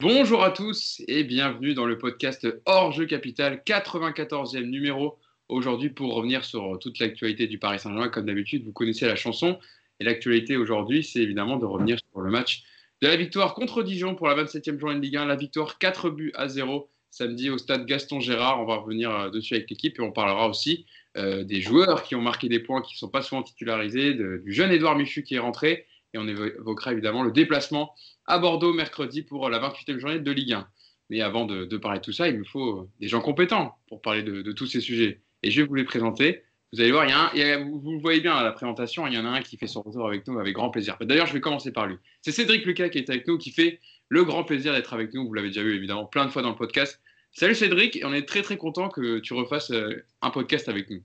Bonjour à tous et bienvenue dans le podcast Hors Jeu Capital, 94e numéro aujourd'hui pour revenir sur toute l'actualité du Paris Saint-Germain. Comme d'habitude, vous connaissez la chanson et l'actualité aujourd'hui, c'est évidemment de revenir sur le match de la victoire contre Dijon pour la 27e journée de Ligue 1, la victoire 4 buts à 0 samedi au stade Gaston Gérard. On va revenir euh, dessus avec l'équipe et on parlera aussi euh, des joueurs qui ont marqué des points qui ne sont pas souvent titularisés, du jeune Édouard Michu qui est rentré et on évoquera évidemment le déplacement à Bordeaux mercredi pour la 28e journée de Ligue 1. Mais avant de, parler de tout ça, il me faut des gens compétents pour parler de, tous ces sujets. Et je vais vous les présenter. Vous allez voir, il y a vous, le voyez bien à la présentation, il y en a un qui fait son retour avec nous avec grand plaisir. D'ailleurs, je vais commencer par lui. C'est Cédric Lucas qui est avec nous, qui fait le grand plaisir d'être avec nous. Vous l'avez déjà vu évidemment plein de fois dans le podcast. Salut Cédric, on est très très content que tu refasses euh, un podcast avec nous.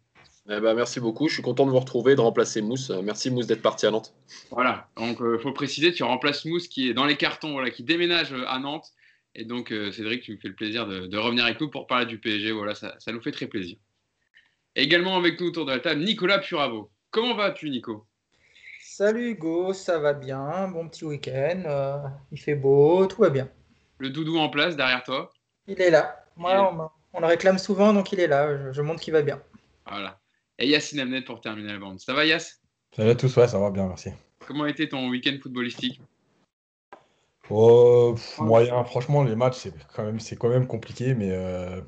Eh ben, merci beaucoup. Je suis content de vous retrouver, de remplacer Mousse. Euh, merci Mousse d'être parti à Nantes. Voilà. Donc, il euh, faut préciser, tu remplaces Mousse qui est dans les cartons, voilà, qui déménage euh, à Nantes. Et donc, Cédric, tu me fais le plaisir de, revenir avec nous pour parler du PSG. Voilà, ça, ça, nous fait très plaisir. Également avec nous autour de la table, Nicolas Puravo. Comment vas-tu, Nico? Salut Hugo, ça va bien. Bon petit week-end. il fait beau, tout va bien. Le doudou en place derrière toi? Il est là. Moi, on, le réclame souvent, donc il est là. Je, je montre qu'il va bien. Voilà et Yacine Amnet pour terminer la bande. Ça va Yass? Salut à tous, ouais, ça va bien, merci. Comment été ton week-end footballistique? Oh, Moyen, franchement, les matchs, c'est quand, même, quand même compliqué, mais euh,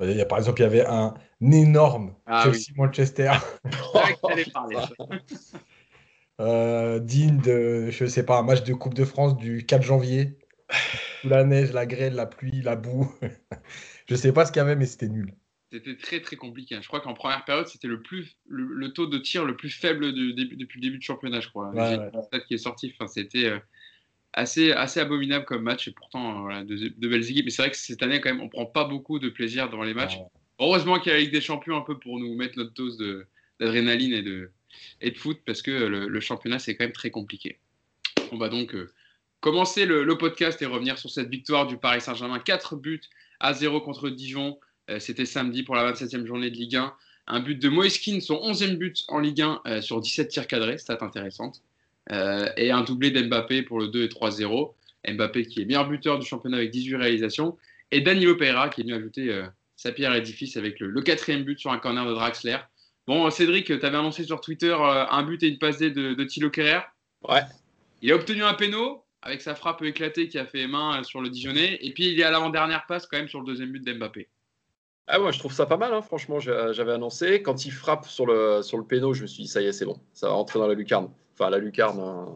il y a, par exemple, il y avait un énorme ah Chelsea-Manchester. euh, digne de, je sais pas, un match de Coupe de France du 4 janvier. la neige, la grêle, la pluie, la boue. je sais pas ce qu'il y avait, mais c'était nul. C'était très très compliqué. Je crois qu'en première période, c'était le, plus, le, taux de tir le plus faible depuis le début du championnat, je crois. Ouais, qui est sorti. Enfin, c'était euh, assez, assez abominable comme match et pourtant euh, de, belles équipes. Mais c'est vrai que cette année, quand même, on prend pas beaucoup de plaisir devant les matchs. Heureusement qu'il y a la Ligue des Champions un peu pour nous mettre notre dose d'adrénaline et de, et de foot parce que le, championnat, c'est quand même très compliqué. On va donc euh, commencer le, le, podcast et revenir sur cette victoire du Paris Saint-Germain. 4 buts à 0 contre Dijon. Euh, c'était samedi pour la 27e journée de Ligue 1. Un but de Moeskin, son 11e but en Ligue 1 euh, sur 17 tirs cadrés, stat intéressante. Euh, et un doublé d'Mbappé pour le 2 et 3-0. Mbappé qui est meilleur buteur du championnat avec 18 réalisations. Et Danilo Pereira qui est venu ajouter sa pierre à l'édifice avec le, quatrième but sur un corner de Draxler. Bon, Cédric, tu avais annoncé sur Twitter un but et une passe D de, de Thilo Kerrer. Ouais. Il a obtenu un péno avec sa frappe éclatée qui a fait main sur le Dijonais. Et puis il est à l'avant-dernière passe quand même sur le deuxième but d'Mbappé. Ah ouais, je trouve ça pas mal, hein, franchement, j'avais annoncé. Quand il frappe sur le, sur le péno, je me suis dit, ça y est, c'est bon, ça va rentrer dans la lucarne. Enfin, la lucarne, hein,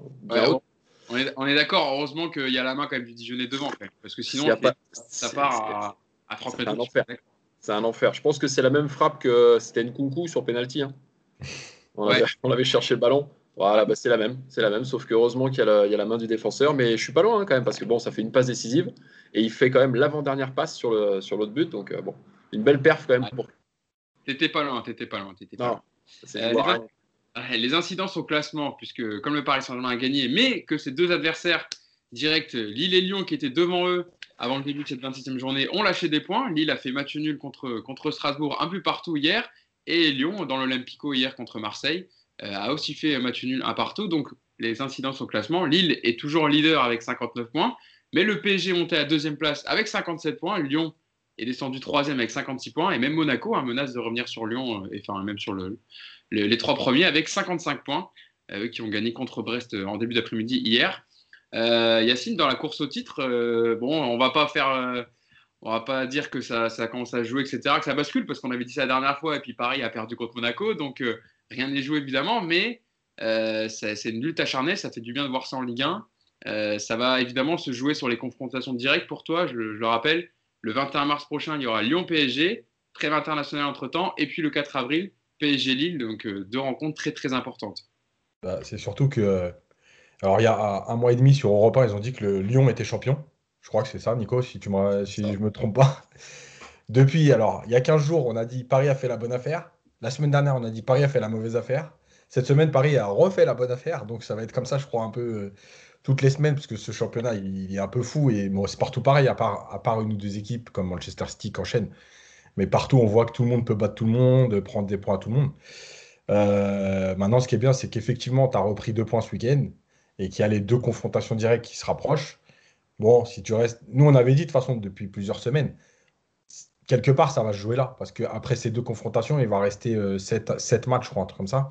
on est, on est d'accord, heureusement qu'il y a la main quand même du Dijonais devant, parce que sinon, ça part à, 30 mètres. C'est un enfer. C'est un enfer. Je pense que c'est la même frappe que c'était une coucou sur penalty. Hein. On, avait, cherché le ballon. Voilà, bah, c'est la même, c'est la même, sauf que heureusement qu'il y, y, a la main du défenseur, mais je suis pas loin quand même parce que bon, ça fait une passe décisive et il fait quand même l'avant-dernière passe sur le sur l'autre but, donc euh, bon, une belle perf quand même. Pour... T'étais pas loin, t'étais pas loin. Étais pas loin. Euh, les, incidences au classement, puisque comme le Paris Saint-Germain a gagné, mais que ces deux adversaires directs, Lille et Lyon, qui étaient devant eux avant le début de cette 26e journée, ont lâché des points. Lille a fait match nul contre, contre Strasbourg un peu partout hier, et Lyon, dans l'Olympico hier contre Marseille, euh, a aussi fait match nul un partout. Donc les incidences au classement, Lille est toujours leader avec 59 points, mais le PSG monté à deuxième place avec 57 points. Lyon est descendu troisième avec 56 points. Et même Monaco a menace de revenir sur Lyon, euh, et enfin même sur le, les trois premiers avec 55 points, euh, qui ont gagné contre Brest euh, en début d'après-midi hier. Yacine, dans la course au titre, bon, on va pas faire, on va pas dire que ça, ça, commence à jouer, etc., que ça bascule, parce qu'on avait dit ça la dernière fois, et puis Paris a perdu contre Monaco, donc rien n'est joué évidemment, mais c'est une lutte acharnée, ça fait du bien de voir ça en Ligue 1. ça va évidemment se jouer sur les confrontations directes pour toi, je le rappelle. Le 21 mars prochain, il y aura Lyon-PSG, trêve international entre-temps, et puis le 4 avril, PSG-Lille, donc euh, deux rencontres très très importantes. Bah, c'est surtout que, alors il y a un mois et demi sur Europe 1, ils ont dit que le Lyon était champion. Je crois que c'est ça, Nico, si, tu me, si je ne me trompe pas. Depuis, alors, il y a 15 jours, on a dit Paris a fait la bonne affaire. La semaine dernière, on a dit Paris a fait la mauvaise affaire. Cette semaine, Paris a refait la bonne affaire. Donc ça va être comme ça, je crois, un peu euh, toutes les semaines, parce que ce championnat, il, est un peu fou. Et bon, c'est partout pareil, à part, une ou deux équipes comme Manchester City qui enchaînent. Mais partout, on voit que tout le monde peut battre tout le monde, prendre des points à tout le monde. Euh, maintenant, ce qui est bien, c'est qu'effectivement, tu as repris deux points ce week-end et qu'il y a les deux confrontations directes qui se rapprochent. bon, si tu restes. Nous, on avait dit de toute façon depuis plusieurs semaines, quelque part, ça va se jouer là. Parce qu'après ces deux confrontations, il va rester 7, euh, matchs, je crois, un truc comme ça.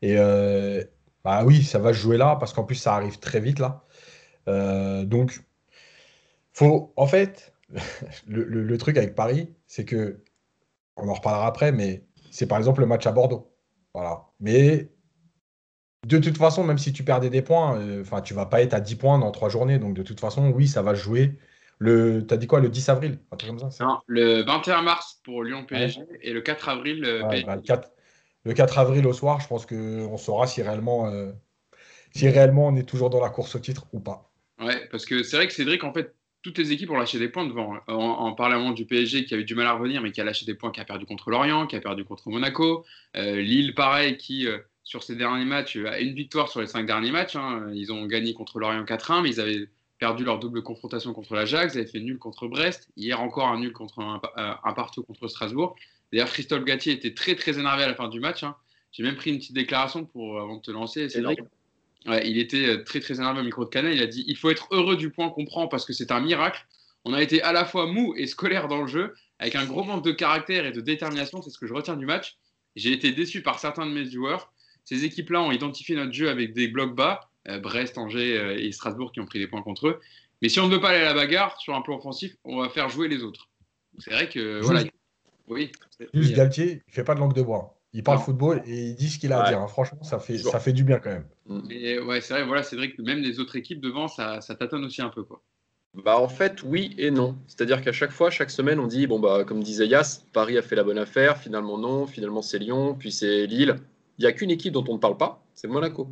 Et euh, bah oui, ça va se jouer là, parce qu'en plus, ça arrive très vite là. Euh, donc, faut. En fait, le, truc avec Paris, c'est que. On en reparlera après, mais c'est par exemple le match à Bordeaux. Voilà. Mais de toute façon, même si tu perdais des points, enfin, tu vas pas être à 10 points dans trois journées. Donc, de toute façon, oui, ça va jouer le, t'as dit quoi, le 10 avril? Non, le 21 mars pour Lyon PSG et le 4 avril euh, bah, le, 4, avril au soir, je pense qu'on saura si réellement, euh, si réellement on est toujours dans la course au titre ou pas. Ouais, parce que c'est vrai que Cédric, en fait, toutes les équipes ont lâché des points devant. En, en parlant du PSG qui avait du mal à revenir, mais qui a lâché des points, qui a perdu contre Lorient, qui a perdu contre Monaco. Euh, Lille, pareil, qui, sur ces derniers matchs, a une victoire sur les cinq derniers matchs. Hein. Ils ont gagné contre Lorient 4-1, mais ils avaient perdu leur double confrontation contre l'Ajax, ils avaient fait nul contre Brest, hier encore un nul contre un, euh, partout contre Strasbourg. D'ailleurs, Christophe Gatier était très très énervé à la fin du match. Hein. J'ai même pris une petite déclaration pour, avant de te lancer. Ouais, il était euh, très très énervé au micro de Canal. Il a dit il faut être heureux du point qu'on prend parce que c'est un miracle. On a été à la fois mou et scolaire dans le jeu, avec un gros manque de caractère et de détermination. C'est ce que je retiens du match. J'ai été déçu par certains de mes joueurs. Ces équipes-là ont identifié notre jeu avec des blocs bas euh, Brest, Angers euh, et Strasbourg qui ont pris des points contre eux. Mais si on ne veut pas aller à la bagarre sur un plan offensif, on va faire jouer les autres. C'est vrai que. Voilà. Oui. Juste Galtier, il fait pas de langue de bois. Il parle football et il dit ce qu'il a à dire. Hein. Franchement, ça fait, ça fait du bien quand même. Et ouais, c'est vrai, voilà, c'est vrai que même les autres équipes devant, ça, ça tâtonne aussi un peu. Quoi. Bah en fait, oui et non. C'est-à-dire qu'à chaque fois, chaque semaine, on dit, bon, bah, comme disait Yass, Paris a fait la bonne affaire, finalement non, finalement c'est Lyon, puis c'est Lille. Il n'y a qu'une équipe dont on ne parle pas, c'est Monaco.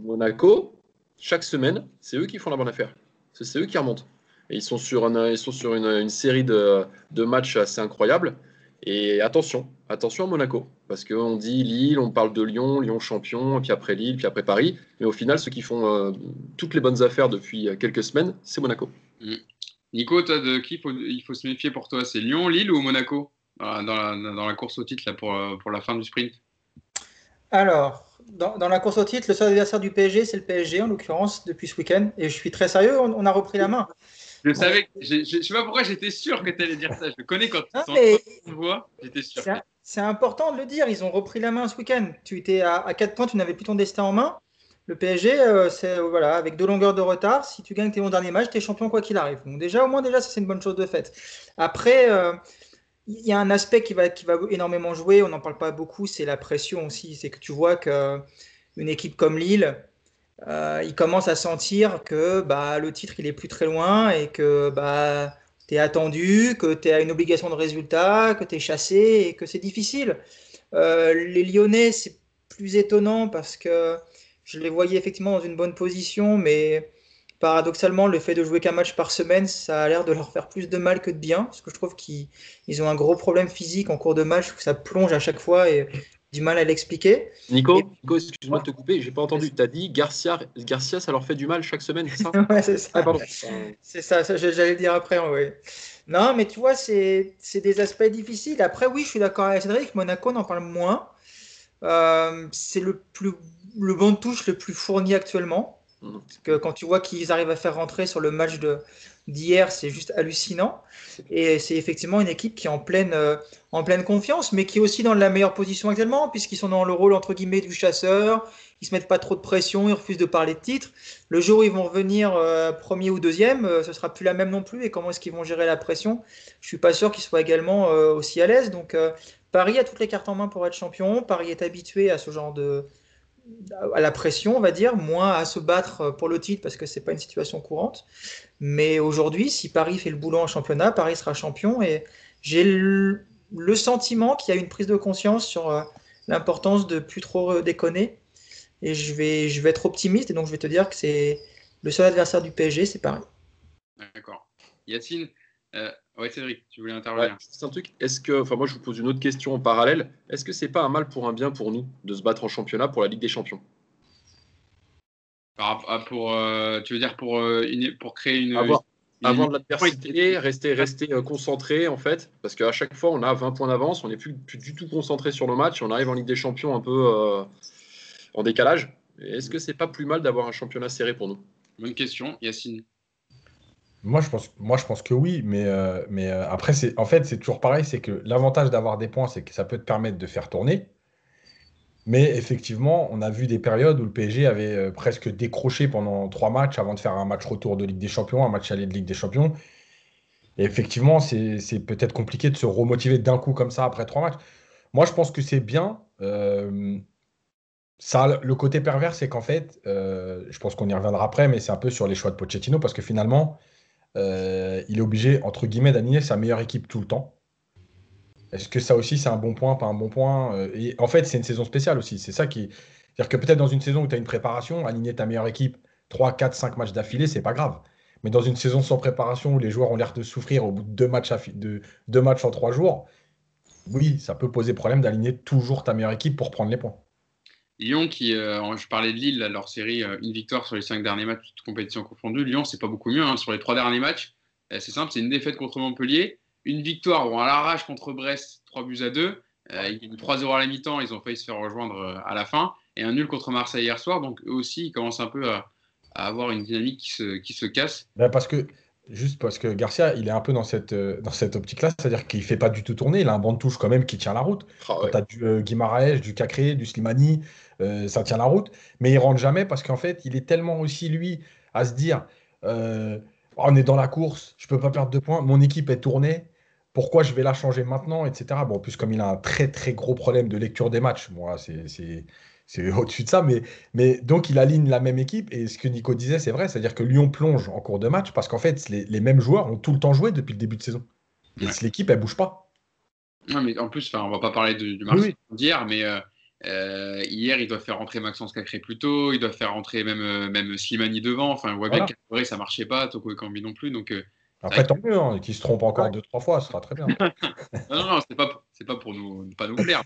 Monaco, chaque semaine, c'est eux qui font la bonne affaire. C'est eux qui remontent. Et ils sont sur, ils sont sur une, série de, matchs assez incroyables. Et attention, attention à Monaco. Parce qu'on dit Lille, on parle de Lyon, Lyon champion, puis après Lille, puis après Paris. Mais au final, ceux qui font euh, toutes les bonnes affaires depuis quelques semaines, c'est Monaco. Mm. Nico, toi, de qui il faut se méfier pour toi? C'est Lyon, Lille ou Monaco? Dans la, course au titre là, pour, pour la fin du sprint Alors, dans, la course au titre, le seul adversaire du PSG, c'est le PSG, en l'occurrence, depuis ce week-end. Et je suis très sérieux, on, a repris la main. Je savais, je ne sais pas pourquoi j'étais sûr que tu allais dire ça. Je connais quand tu vois, j'étais sûr. C'est important de le dire, ils ont repris la main ce week-end. Tu étais à, à 4 points, tu n'avais plus ton destin en main. Le PSG, euh, c'est voilà, avec deux longueurs de retard, si tu gagnes tes 11 derniers matchs, tu es champion quoi qu'il arrive. Donc déjà, au moins déjà, ça c'est une bonne chose de fait. Après, euh, il y a un aspect qui va, qui va énormément jouer, on n'en parle pas beaucoup, c'est la pression aussi. C'est que tu vois qu'une équipe comme Lille, euh, il commence à sentir que bah, le titre il est plus très loin et que bah, tu es attendu, que tu as une obligation de résultat, que tu es chassé et que c'est difficile. Euh, les Lyonnais, c'est plus étonnant parce que je les voyais effectivement dans une bonne position, mais paradoxalement, le fait de jouer qu'un match par semaine, ça a l'air de leur faire plus de mal que de bien, parce que je trouve qu'ils ont un gros problème physique en cours de match, ça plonge à chaque fois et du mal à l'expliquer. Nico, excuse-moi de te couper, j'ai pas entendu. Tu as dit Garcia, Garcia, ça leur fait du mal chaque semaine, c'est ça Ouais, c'est ça. Ah, c'est ça, ça j'allais le dire après, oui. Non, mais tu vois, c'est des aspects difficiles. Après, oui, je suis d'accord avec Cédric, Monaco en parle moins. Euh, c'est le, plus, le bon de touche le plus fourni actuellement. Parce que quand tu vois qu'ils arrivent à faire rentrer sur le match d'hier, c'est juste hallucinant. Et c'est effectivement une équipe qui est en pleine, euh, en pleine confiance, mais qui est aussi dans la meilleure position actuellement, puisqu'ils sont dans le rôle entre guillemets du chasseur. Ils se mettent pas trop de pression, ils refusent de parler de titre. Le jour où ils vont revenir euh, premier ou deuxième, euh, ce sera plus la même non plus. Et comment est-ce qu'ils vont gérer la pression? Je suis pas sûr qu'ils soient également aussi à l'aise. Donc Paris a toutes les cartes en main pour être champion. Paris est habitué à ce genre de, à la pression, on va dire, moins à se battre pour le titre parce que c'est pas une situation courante. Mais aujourd'hui, si Paris fait le boulot en championnat, Paris sera champion et j'ai le, sentiment qu'il y a une prise de conscience sur euh, l'importance de plus trop déconner. Et je vais, je vais être optimiste et donc je vais te dire que c'est le seul adversaire du PSG, c'est Paris. D'accord. Yacine, euh, oui, Cédric, tu voulais intervenir. c'est un truc. Est-ce que, enfin, moi, je vous pose une autre question en parallèle. Est-ce que c'est pas un mal pour un bien pour nous de se battre en championnat pour la Ligue des Champions? Pour, euh, tu veux dire pour, euh, pour créer une. Avoir, de l'adversité, rester, rester euh, concentré en fait, parce qu'à chaque fois on a 20 points d'avance, on n'est plus, plus, du tout concentré sur nos matchs, on arrive en Ligue des Champions un peu en décalage. Est-ce que c'est pas plus mal d'avoir un championnat serré pour nous? Bonne question, Yacine. Moi, je pense, moi, je pense que oui, mais, euh, mais euh, après, c'est, en fait, c'est toujours pareil, c'est que l'avantage d'avoir des points, c'est que ça peut te permettre de faire tourner. Mais effectivement, on a vu des périodes où le PSG avait euh, presque décroché pendant trois matchs avant de faire un match retour de Ligue des Champions, un match aller de Ligue des Champions. Et effectivement, c'est, peut-être compliqué de se remotiver d'un coup comme ça après trois matchs. Moi, je pense que c'est bien. ça, le côté pervers, c'est qu'en fait, je pense qu'on y reviendra après, mais c'est un peu sur les choix de Pochettino, parce que finalement, euh, il est obligé, entre guillemets, d'aligner sa meilleure équipe tout le temps. Est-ce que ça aussi, c'est un bon point, pas un bon point euh, en fait, c'est une saison spéciale aussi. C'est ça qui. C'est-à-dire que peut-être dans une saison où tu as une préparation, aligner ta meilleure équipe 3, 4, 5 matchs d'affilée, c'est pas grave. Mais dans une saison sans préparation où les joueurs ont l'air de souffrir au bout de deux matchs, de, deux matchs en trois jours, oui, ça peut poser problème d'aligner toujours ta meilleure équipe pour prendre les points. Lyon, qui, euh, je parlais de Lille, leur série, euh, une victoire sur les cinq derniers matchs, toutes compétitions confondues. Lyon, c'est pas beaucoup mieux. Hein. Sur les trois derniers matchs, euh, c'est simple, c'est une défaite contre Montpellier, une victoire à l'arrache contre Brest, 3 buts à 2. il y a eu 3-0 à la mi-temps, ils ont failli se faire rejoindre à la fin. Et un nul contre Marseille hier soir. Donc eux aussi, ils commencent un peu à, avoir une dynamique qui se, qui se casse. Ben parce que Juste parce que Garcia, il est un peu dans cette, euh, dans cette optique-là, c'est-à-dire qu'il ne fait pas du tout tourner, il a un banc de touche quand même qui tient la route. Ah tu as du euh, Guimaraes, du Cacré, du Slimani, euh, ça tient la route, mais il rentre jamais parce qu'en fait, il est tellement aussi, lui, à se dire on est dans la course, je ne peux pas perdre de points, mon équipe est tournée, pourquoi je vais la changer maintenant, etc. Bon, en plus, comme il a un très très gros problème de lecture des matchs, moi, c'est c'est au-dessus de ça, mais, mais donc il aligne la même équipe. Et ce que Nico disait, c'est vrai, c'est-à-dire que Lyon plonge en cours de match parce qu'en fait, les, mêmes joueurs ont tout le temps joué depuis le début de saison. Et l'équipe, elle bouge pas. Non, mais en plus, on va pas parler du, match d'hier, mais euh, euh, hier, il doit faire rentrer Maxence Cacré plus tôt, il doit faire rentrer même, euh, même Slimani devant. Enfin, on voit bien qu'à ça marchait pas, Toko et Cambi non plus. Donc, Après, tant mieux, hein, qu'il se trompe encore deux, trois fois, ce sera très bien. non, non, non, c'est pas, pas pour nous, pas nous plaire.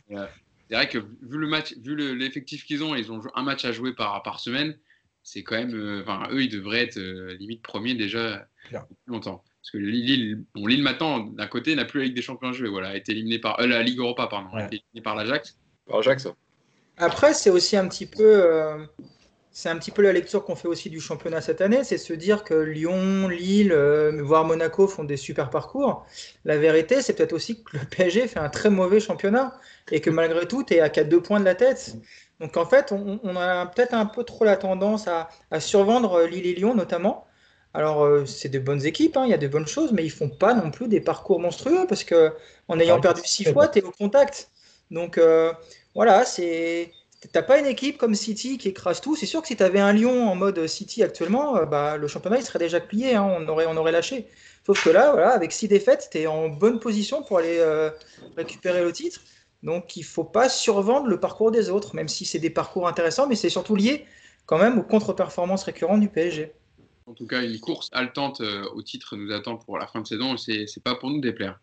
C'est vrai que vu le match, vu l'effectif qu'ils ont, ils ont un match à jouer par, par semaine. C'est quand même, euh, enfin, eux, ils devraient être euh, limite premiers déjà depuis longtemps. Parce que Lille, bon, Lille maintenant, d'un côté, n'a plus la Ligue des Champions à jouer. Voilà, a été éliminé par euh, la Ligue Europa, pardon, a été éliminé par l'Ajax. Par l'Ajax. Après, c'est aussi un petit peu c'est un petit peu la lecture qu'on fait aussi du championnat cette année, c'est se dire que Lyon, Lille, euh, voire Monaco font des super parcours. La vérité, c'est peut-être aussi que le PSG fait un très mauvais championnat et que malgré tout, tu es à 4 2 points de la tête. Donc en fait, on, a peut-être un peu trop la tendance à, survendre Lille et Lyon notamment. Alors euh, c'est de bonnes équipes, hein, il y a de bonnes choses, mais ils font pas non plus des parcours monstrueux parce que en ayant perdu 6 fois, tu es au contact. Donc euh, voilà, c'est T'as pas une équipe comme City qui écrase tout. C'est sûr que si tu avais un Lyon en mode City actuellement, euh, bah, le championnat il serait déjà plié. Hein. on, aurait, on aurait lâché. Sauf que là, voilà, avec six défaites, tu es en bonne position pour aller euh, récupérer le titre. Donc il faut pas survendre le parcours des autres, même si c'est des parcours intéressants, mais c'est surtout lié quand même aux contre-performances récurrentes du PSG. En tout cas, une course haletante euh, au titre nous attend pour la fin de saison c'est pas pour nous déplaire.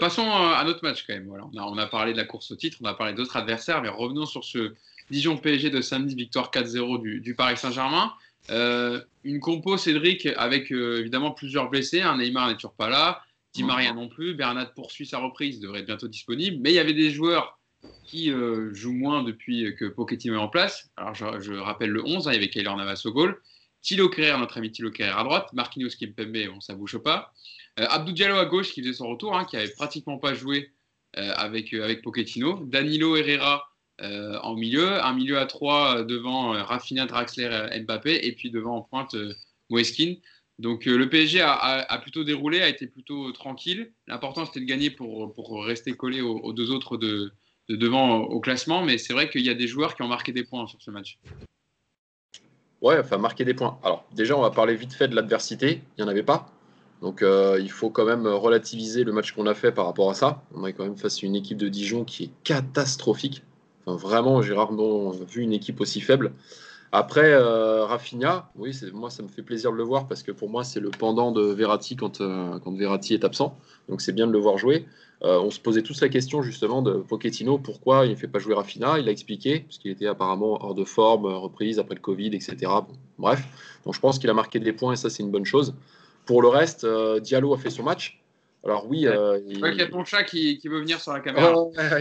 passons à notre match quand même. Voilà. On a parlé de la course au titre, on a parlé d'autres adversaires, mais revenons sur ce, Dijon PSG de samedi, victoire 4-0 du, Paris Saint-Germain. Euh, une compo, Cédric, avec euh, évidemment plusieurs blessés. Un Neymar n'est toujours pas là. Di Maria non plus. Bernat poursuit sa reprise, devrait être bientôt disponible. Mais il y avait des joueurs qui euh, jouent moins depuis que Pochettino est en place. Alors je, rappelle le 11, hein, il y avait Kaylor Navas au goal. Thilo Kerrer, notre ami Thilo Kerrer à droite. Marquinhos Kimpembe, bon, ça bouge pas. Abdou Diallo à gauche qui faisait son retour, hein, qui avait pratiquement pas joué avec, avec Pochettino. Danilo Herrera euh, en milieu, un milieu à 3 euh, devant euh, Rafinha, Draxler, Mbappé, et puis devant en pointe Moeskin. Donc le PSG a, plutôt déroulé, a été plutôt tranquille. L'important c'était de gagner pour, pour rester collé aux, deux autres de, devant au classement, mais c'est vrai qu'il y a des joueurs qui ont marqué des points sur ce match. Ouais, enfin marquer des points. Alors déjà on va parler vite fait de l'adversité, il n'y en avait pas. Donc il faut quand même relativiser le match qu'on a fait par rapport à ça. On est quand même face à une équipe de Dijon qui est catastrophique vraiment, j'ai rarement vu une équipe aussi faible. Après, euh, Rafinha, oui, moi, ça me fait plaisir de le voir parce que pour moi, c'est le pendant de Verratti quand, euh, quand Verratti est absent. Donc, c'est bien de le voir jouer. Euh, on se posait tous la question justement de Pochettino, pourquoi il ne fait pas jouer Rafinha Il a expliqué, parce qu'il était apparemment hors de forme, reprise après le Covid, etc. bref, donc je pense qu'il a marqué des points et ça, c'est une bonne chose. Pour le reste, Diallo a fait son match. Alors oui, euh, il... y a ton chat qui, veut venir sur la caméra.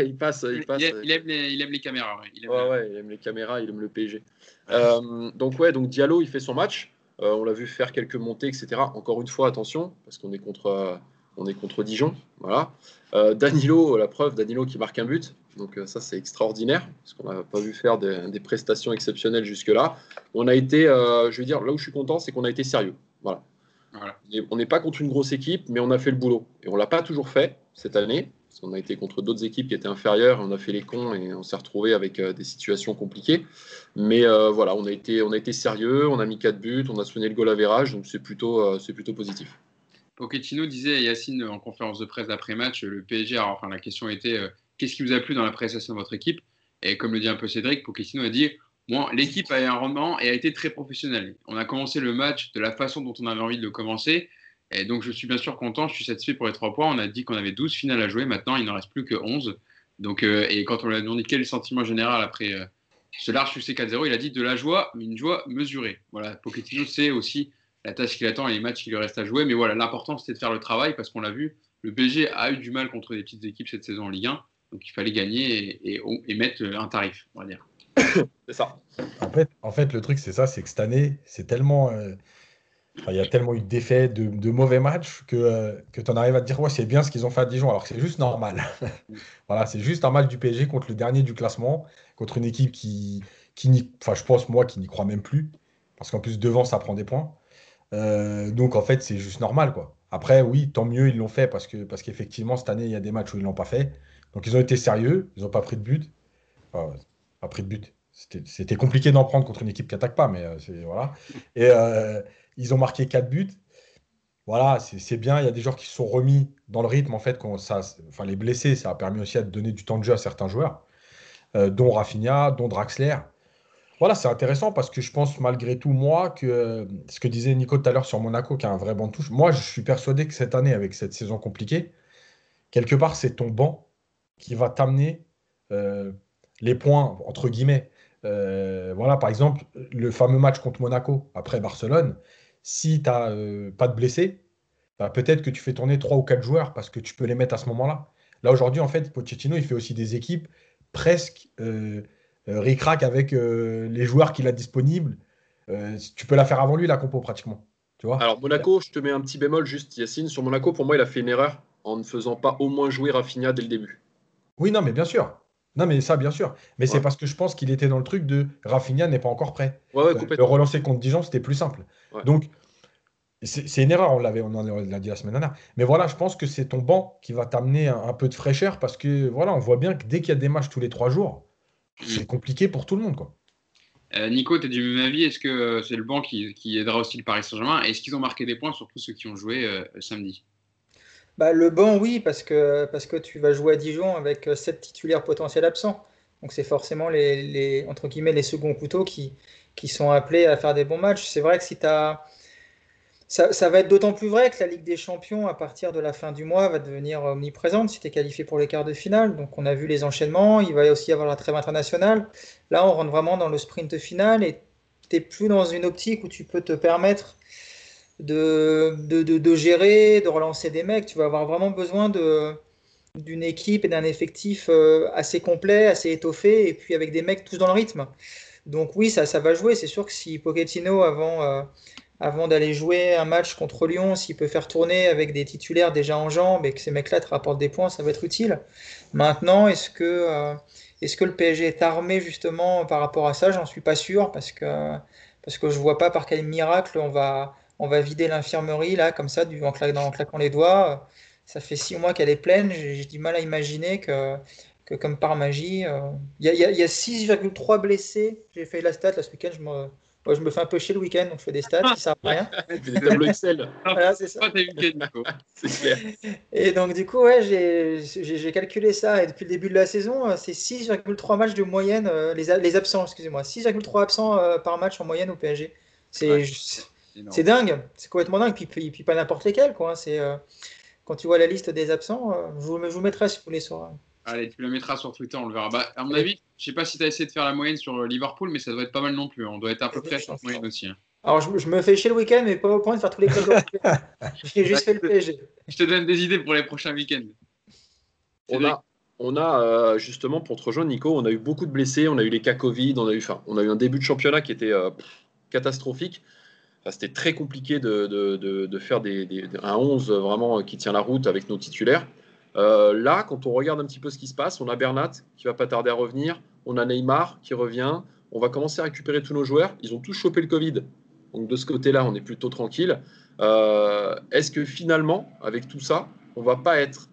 il passe, il, passe. Il, aime les, il, aime les, caméras. Il aime, ouais, il aime les caméras, il aime le PSG. Euh, donc ouais, donc Diallo, il fait son match. on l'a vu faire quelques montées, etc. Encore une fois, attention, parce qu'on est contre, on est contre Dijon. Voilà. Danilo, la preuve, Danilo qui marque un but. Donc ça, c'est extraordinaire, parce qu'on n'a pas vu faire des, prestations exceptionnelles jusque-là. On a été, je veux dire, là où je suis content, c'est qu'on a été sérieux. Voilà. On n'est pas contre une grosse équipe, mais on a fait le boulot. Et on l'a pas toujours fait cette année. Parce qu'on a été contre d'autres équipes qui étaient inférieures, on a fait les cons et on s'est retrouvé avec euh, des situations compliquées. Mais euh, voilà, on a, été, on a été sérieux, on a mis 4 buts, on a soigné le goal à verrage, donc c'est plutôt, euh, c'est plutôt positif. Pochettino disait à Yacine en conférence de presse d'après-match, le PSG, enfin la question était qu'est-ce qui vous a plu dans la prestation de votre équipe? Et comme le dit un peu Cédric, Pochettino a dit L'équipe a eu un rendement et a été très professionnelle. On a commencé le match de la façon dont on avait envie de le commencer. Et donc, je suis bien sûr content, je suis satisfait pour les trois points. On a dit qu'on avait 12 finales à jouer. Maintenant, il n'en reste plus que 11. Donc, euh, et quand on lui a demandé quel est le sentiment général après euh, ce large succès 4-0, il a dit de la joie, mais une joie mesurée. Voilà, Pochettino sait aussi la tâche qu'il attend et les matchs qu'il lui reste à jouer. Mais voilà, l'important, c'était de faire le travail parce qu'on l'a vu, le PSG a eu du mal contre des petites équipes cette saison en Ligue 1. Donc, il fallait gagner et, et mettre un tarif, on va dire c'est ça. En fait, le truc, c'est ça, c'est que cette année, c'est tellement. Euh, il y a tellement eu de défaites, de, mauvais matchs, que, euh, tu en arrives à te dire, ouais, c'est bien ce qu'ils ont fait à Dijon, alors que c'est juste normal. voilà, c'est juste un match du PSG contre le dernier du classement, contre une équipe qui, qui enfin, je pense, moi, qui n'y croit même plus, parce qu'en plus, devant, ça prend des points. Euh, donc, en fait, c'est juste normal, quoi. Après, oui, tant mieux, ils l'ont fait, parce que parce qu'effectivement, cette année, il y a des matchs où ils l'ont pas fait. Donc, ils ont été sérieux, ils n'ont pas pris de but. Enfin, pas pris de but. C'était compliqué d'en prendre contre une équipe qui n'attaque pas, mais euh, voilà. Et euh, ils ont marqué 4 buts. Voilà, c'est bien. Il y a des joueurs qui se sont remis dans le rythme. En fait, quand ça, enfin, les blessés, ça a permis aussi de donner du temps de jeu à certains joueurs, euh, dont Rafinha, dont Draxler. Voilà, c'est intéressant parce que je pense malgré tout, moi, que ce que disait Nico tout à l'heure sur Monaco, qui a un vrai banc de touche, moi, je suis persuadé que cette année, avec cette saison compliquée, quelque part, c'est ton banc qui va t'amener les points, entre guillemets. Euh, voilà, par exemple, le fameux match contre Monaco après Barcelone, si tu n'as euh, pas de blessés, bah, peut-être que tu fais tourner trois ou quatre joueurs parce que tu peux les mettre à ce moment-là. Là, aujourd'hui, en fait, Pochettino, il fait aussi des équipes presque euh, euh ric-rac avec les joueurs qu'il a disponibles. tu peux la faire avant lui, la compo, pratiquement. Tu vois? Alors, Monaco, je te mets un petit bémol juste, Yacine. Sur Monaco, pour moi, il a fait une erreur en ne faisant pas au moins jouer Rafinha dès le début. Oui, non, mais bien sûr. Non, mais ça, bien sûr. Mais c'est parce que je pense qu'il était dans le truc de Rafinha n'est pas encore prêt. Ouais, le relancer contre Dijon, c'était plus simple. Donc, c'est une erreur, on l'avait, on l'a dit la semaine dernière. Mais voilà, je pense que c'est ton banc qui va t'amener un, peu de fraîcheur parce que voilà, on voit bien que dès qu'il y a des matchs tous les trois jours, mm. c'est compliqué pour tout le monde. Quoi. Euh, Nico, tu es du même avis? Est-ce que euh, c'est le banc qui, aidera aussi le Paris Saint-Germain? Est-ce qu'ils ont marqué des points, surtout ceux qui ont joué euh, samedi? Bah, le banc, oui, parce que, parce que tu vas jouer à Dijon avec euh, sept titulaires potentiels absents. Donc c'est forcément les, les, entre guillemets, les seconds couteaux qui, qui sont appelés à faire des bons matchs. C'est vrai que si tu as... Ça, ça, va être d'autant plus vrai que la Ligue des Champions, à partir de la fin du mois, va devenir omniprésente si tu es qualifié pour les quarts de finale. Donc on a vu les enchaînements, il va aussi y avoir la trêve internationale. Là, on rentre vraiment dans le sprint final et tu n'es plus dans une optique où tu peux te permettre de, de, de, gérer, de relancer des mecs. Tu vas avoir vraiment besoin d'une équipe et d'un effectif euh, assez complet, assez étoffé, et puis avec des mecs tous dans le rythme. Donc oui, ça, ça va jouer. C'est sûr que si Pochettino, avant, euh, avant d'aller jouer un match contre Lyon, s'il peut faire tourner avec des titulaires déjà en jambes et que ces mecs-là te rapportent des points, ça va être utile. Maintenant, est-ce que, euh, est-ce que le PSG est armé justement par rapport à ça? J'en suis pas sûr parce que, parce que je vois pas par quel miracle on va on va vider l'infirmerie là, comme ça, du, en, claquant, les doigts. Ça fait six mois qu'elle est pleine. J'ai du mal à imaginer que, que comme par magie, euh, il y a, a 6,3 blessés. J'ai fait la stat là, ce week-end. Je me, je me fais un peu chier le week-end, donc je fais des stats, ça sert à rien. des tableaux Excel. voilà, c'est ça. Et donc, du coup, ouais, j'ai calculé ça. Et depuis le début de la saison, euh, c'est 6,3 matchs de moyenne, euh, les, les absents, excusez-moi. 6,3 absents par match en moyenne au PSG. C'est c'est dingue, c'est complètement dingue. Puis, puis, pas n'importe lesquels, quoi. C'est euh, quand tu vois la liste des absents, euh, je, vous, je, vous, mettrai si vous voulez sur. Allez, tu la mettras sur Twitter, on le verra. Bah, à mon avis, je sais pas si tu as essayé de faire la moyenne sur euh, Liverpool, mais ça doit être pas mal non plus. On doit être à peu près sur la moyenne aussi. Hein. Alors, je, me fais chier le week-end, mais pas au point de faire tous les clubs. J'ai juste fait le PSG. Je te donne des idées pour les prochains week-ends. On a, on a justement, pour te rejoindre, Nico, on a eu beaucoup de blessés, on a eu les cas Covid, on a eu, enfin, on a eu un début de championnat qui était catastrophique. C'était très compliqué de, faire un 11 vraiment qui tient la route avec nos titulaires. Euh, là, quand on regarde un petit peu ce qui se passe, on a Bernat qui va pas tarder à revenir, on a Neymar qui revient, on va commencer à récupérer tous nos joueurs. Ils ont tous chopé le Covid. Donc de ce côté-là, on est plutôt tranquille. Euh, est-ce que finalement, avec tout ça, on va pas être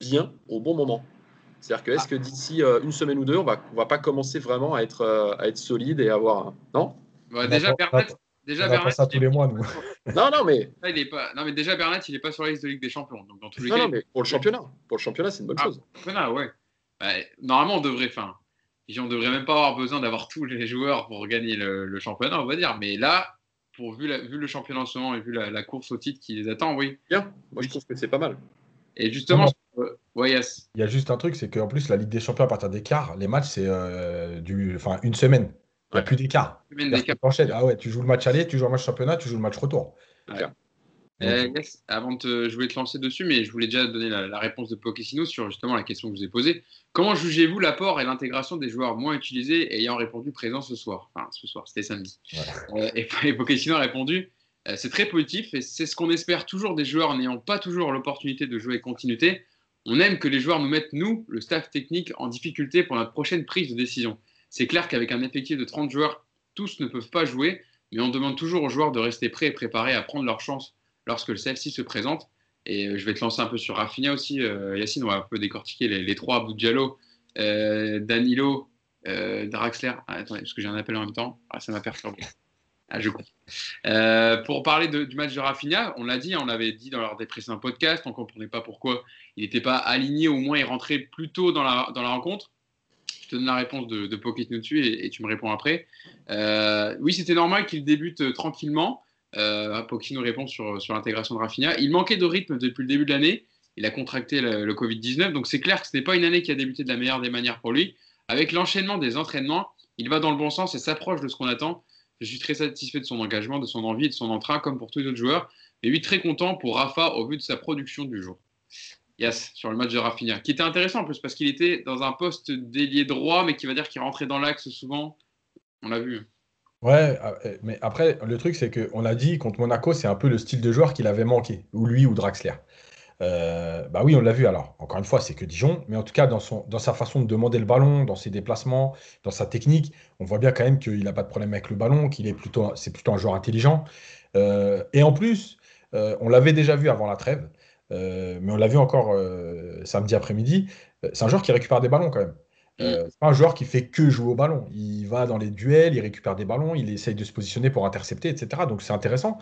bien au bon moment? C'est-à-dire que est-ce que d'ici euh, une semaine ou deux, on va, va pas commencer vraiment à être, solide et avoir. Non? Déjà, Bernat, Déjà, Bernat. ça tous les mois, nous. non, non, mais. il est pas... Non, mais déjà, Bernat, il n'est pas sur la liste de Ligue des Champions. Donc, dans tous les non, non, mais pour le championnat. Pour le championnat, c'est une bonne ah, chose. Championnat, ouais. Bah, normalement, on devrait. Enfin, on devrait même pas avoir besoin d'avoir tous les joueurs pour gagner le, championnat, on va dire. Mais là, pour, vu, vu le championnat en ce moment et vu la, course au titre qui les attend, oui. Bien. Moi, je trouve que c'est pas mal. Et justement, ouais, yes. il y a juste un truc, c'est qu'en plus, la Ligue des Champions, à partir des quarts, les matchs, c'est euh, du... enfin, une semaine. Il n'y a plus d'écart. Ah ouais, tu joues le match aller, tu joues le match championnat, tu joues le match retour. Euh, avant de je voulais te lancer dessus, mais je voulais déjà donner la, réponse de Pochettino sur justement la question que je vous ai posée. Comment jugez-vous l'apport et l'intégration des joueurs moins utilisés ayant répondu présent ce soir? Enfin, ce soir, c'était samedi. Euh, et, et, Pochettino a répondu euh, c'est très positif et c'est ce qu'on espère toujours des joueurs n'ayant pas toujours l'opportunité de jouer continuité. On aime que les joueurs nous mettent, nous, le staff technique, en difficulté pour notre prochaine prise de décision. C'est clair qu'avec un effectif de 30 joueurs, tous ne peuvent pas jouer, mais on demande toujours aux joueurs de rester prêts et préparés à prendre leur chance lorsque celle-ci se présente. Et euh, je vais te lancer un peu sur Rafinha aussi, euh, Yacine, on va un peu décortiquer les, trois, Abou Diallo, euh, Danilo, Draxler. Ah, attendez, parce que j'ai un appel en même temps. Ah, ça m'a perturbé. Ah, je pour parler du match de Rafinha, on l'a dit, on l'avait dit dans lors des précédents podcasts, on ne comprenait pas pourquoi il n'était pas aligné, au moins il rentrait plus tôt dans la rencontre je te donne la réponse de, de Pocket dessus et, tu me réponds après. Euh, oui, c'était normal qu'il débute euh, tranquillement. Euh, nous répond sur, sur l'intégration de Rafinha. Il manquait de rythme depuis le début de l'année. Il a contracté le, Covid-19, donc c'est clair que ce n'est pas une année qui a débuté de la meilleure des manières pour lui. Avec l'enchaînement des entraînements, il va dans le bon sens et s'approche de ce qu'on attend. Je suis très satisfait de son engagement, de son envie et de son entrain, comme pour tous les autres joueurs. Mais oui, très content pour Rafa au vu de sa production du jour. Yes, sur le match de Rafinha, qui était intéressant en plus parce qu'il était dans un poste d'ailier droit, mais qui va dire qu'il rentrait dans l'axe souvent. On l'a vu. Ouais, ah, eh, mais après, le truc, c'est qu'on a dit contre Monaco, c'est un peu le style de joueur qu'il avait manqué, ou lui ou Draxler. Euh, bah oui, on l'a vu alors. Encore une fois, c'est que Dijon, mais en tout cas, dans, son, dans sa façon de demander le ballon, dans ses déplacements, dans sa technique, on voit bien quand même qu'il n'a pas de problème avec le ballon, qu'il est plutôt, c'est plutôt un joueur intelligent. Euh, et en plus, euh, on l'avait déjà vu avant la trêve. Euh, mais on l'a vu encore euh, samedi après-midi. Euh, c'est un joueur qui récupère des ballons quand même. Mm. c'est pas un joueur qui fait que jouer au ballon. Il va dans les duels, il récupère des ballons, il essaye de se positionner pour intercepter, etc. Donc c'est intéressant.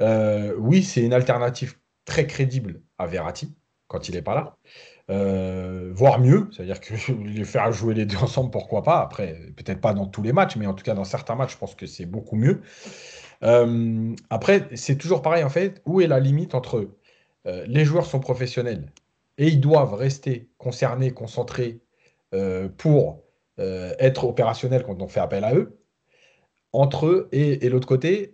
oui, c'est une alternative très crédible à Verratti quand il n'est pas là. voire mieux, c'est-à-dire que les faire jouer les deux ensemble, pourquoi pas. Après, peut-être pas dans tous les matchs, mais en tout cas dans certains matchs, je pense que c'est beaucoup mieux. après, c'est toujours pareil en fait. Où est la limite entre euh, les joueurs sont professionnels et ils doivent rester concernés, concentrés euh, pour euh, être opérationnels quand on fait appel à eux. Entre eux et, l'autre côté,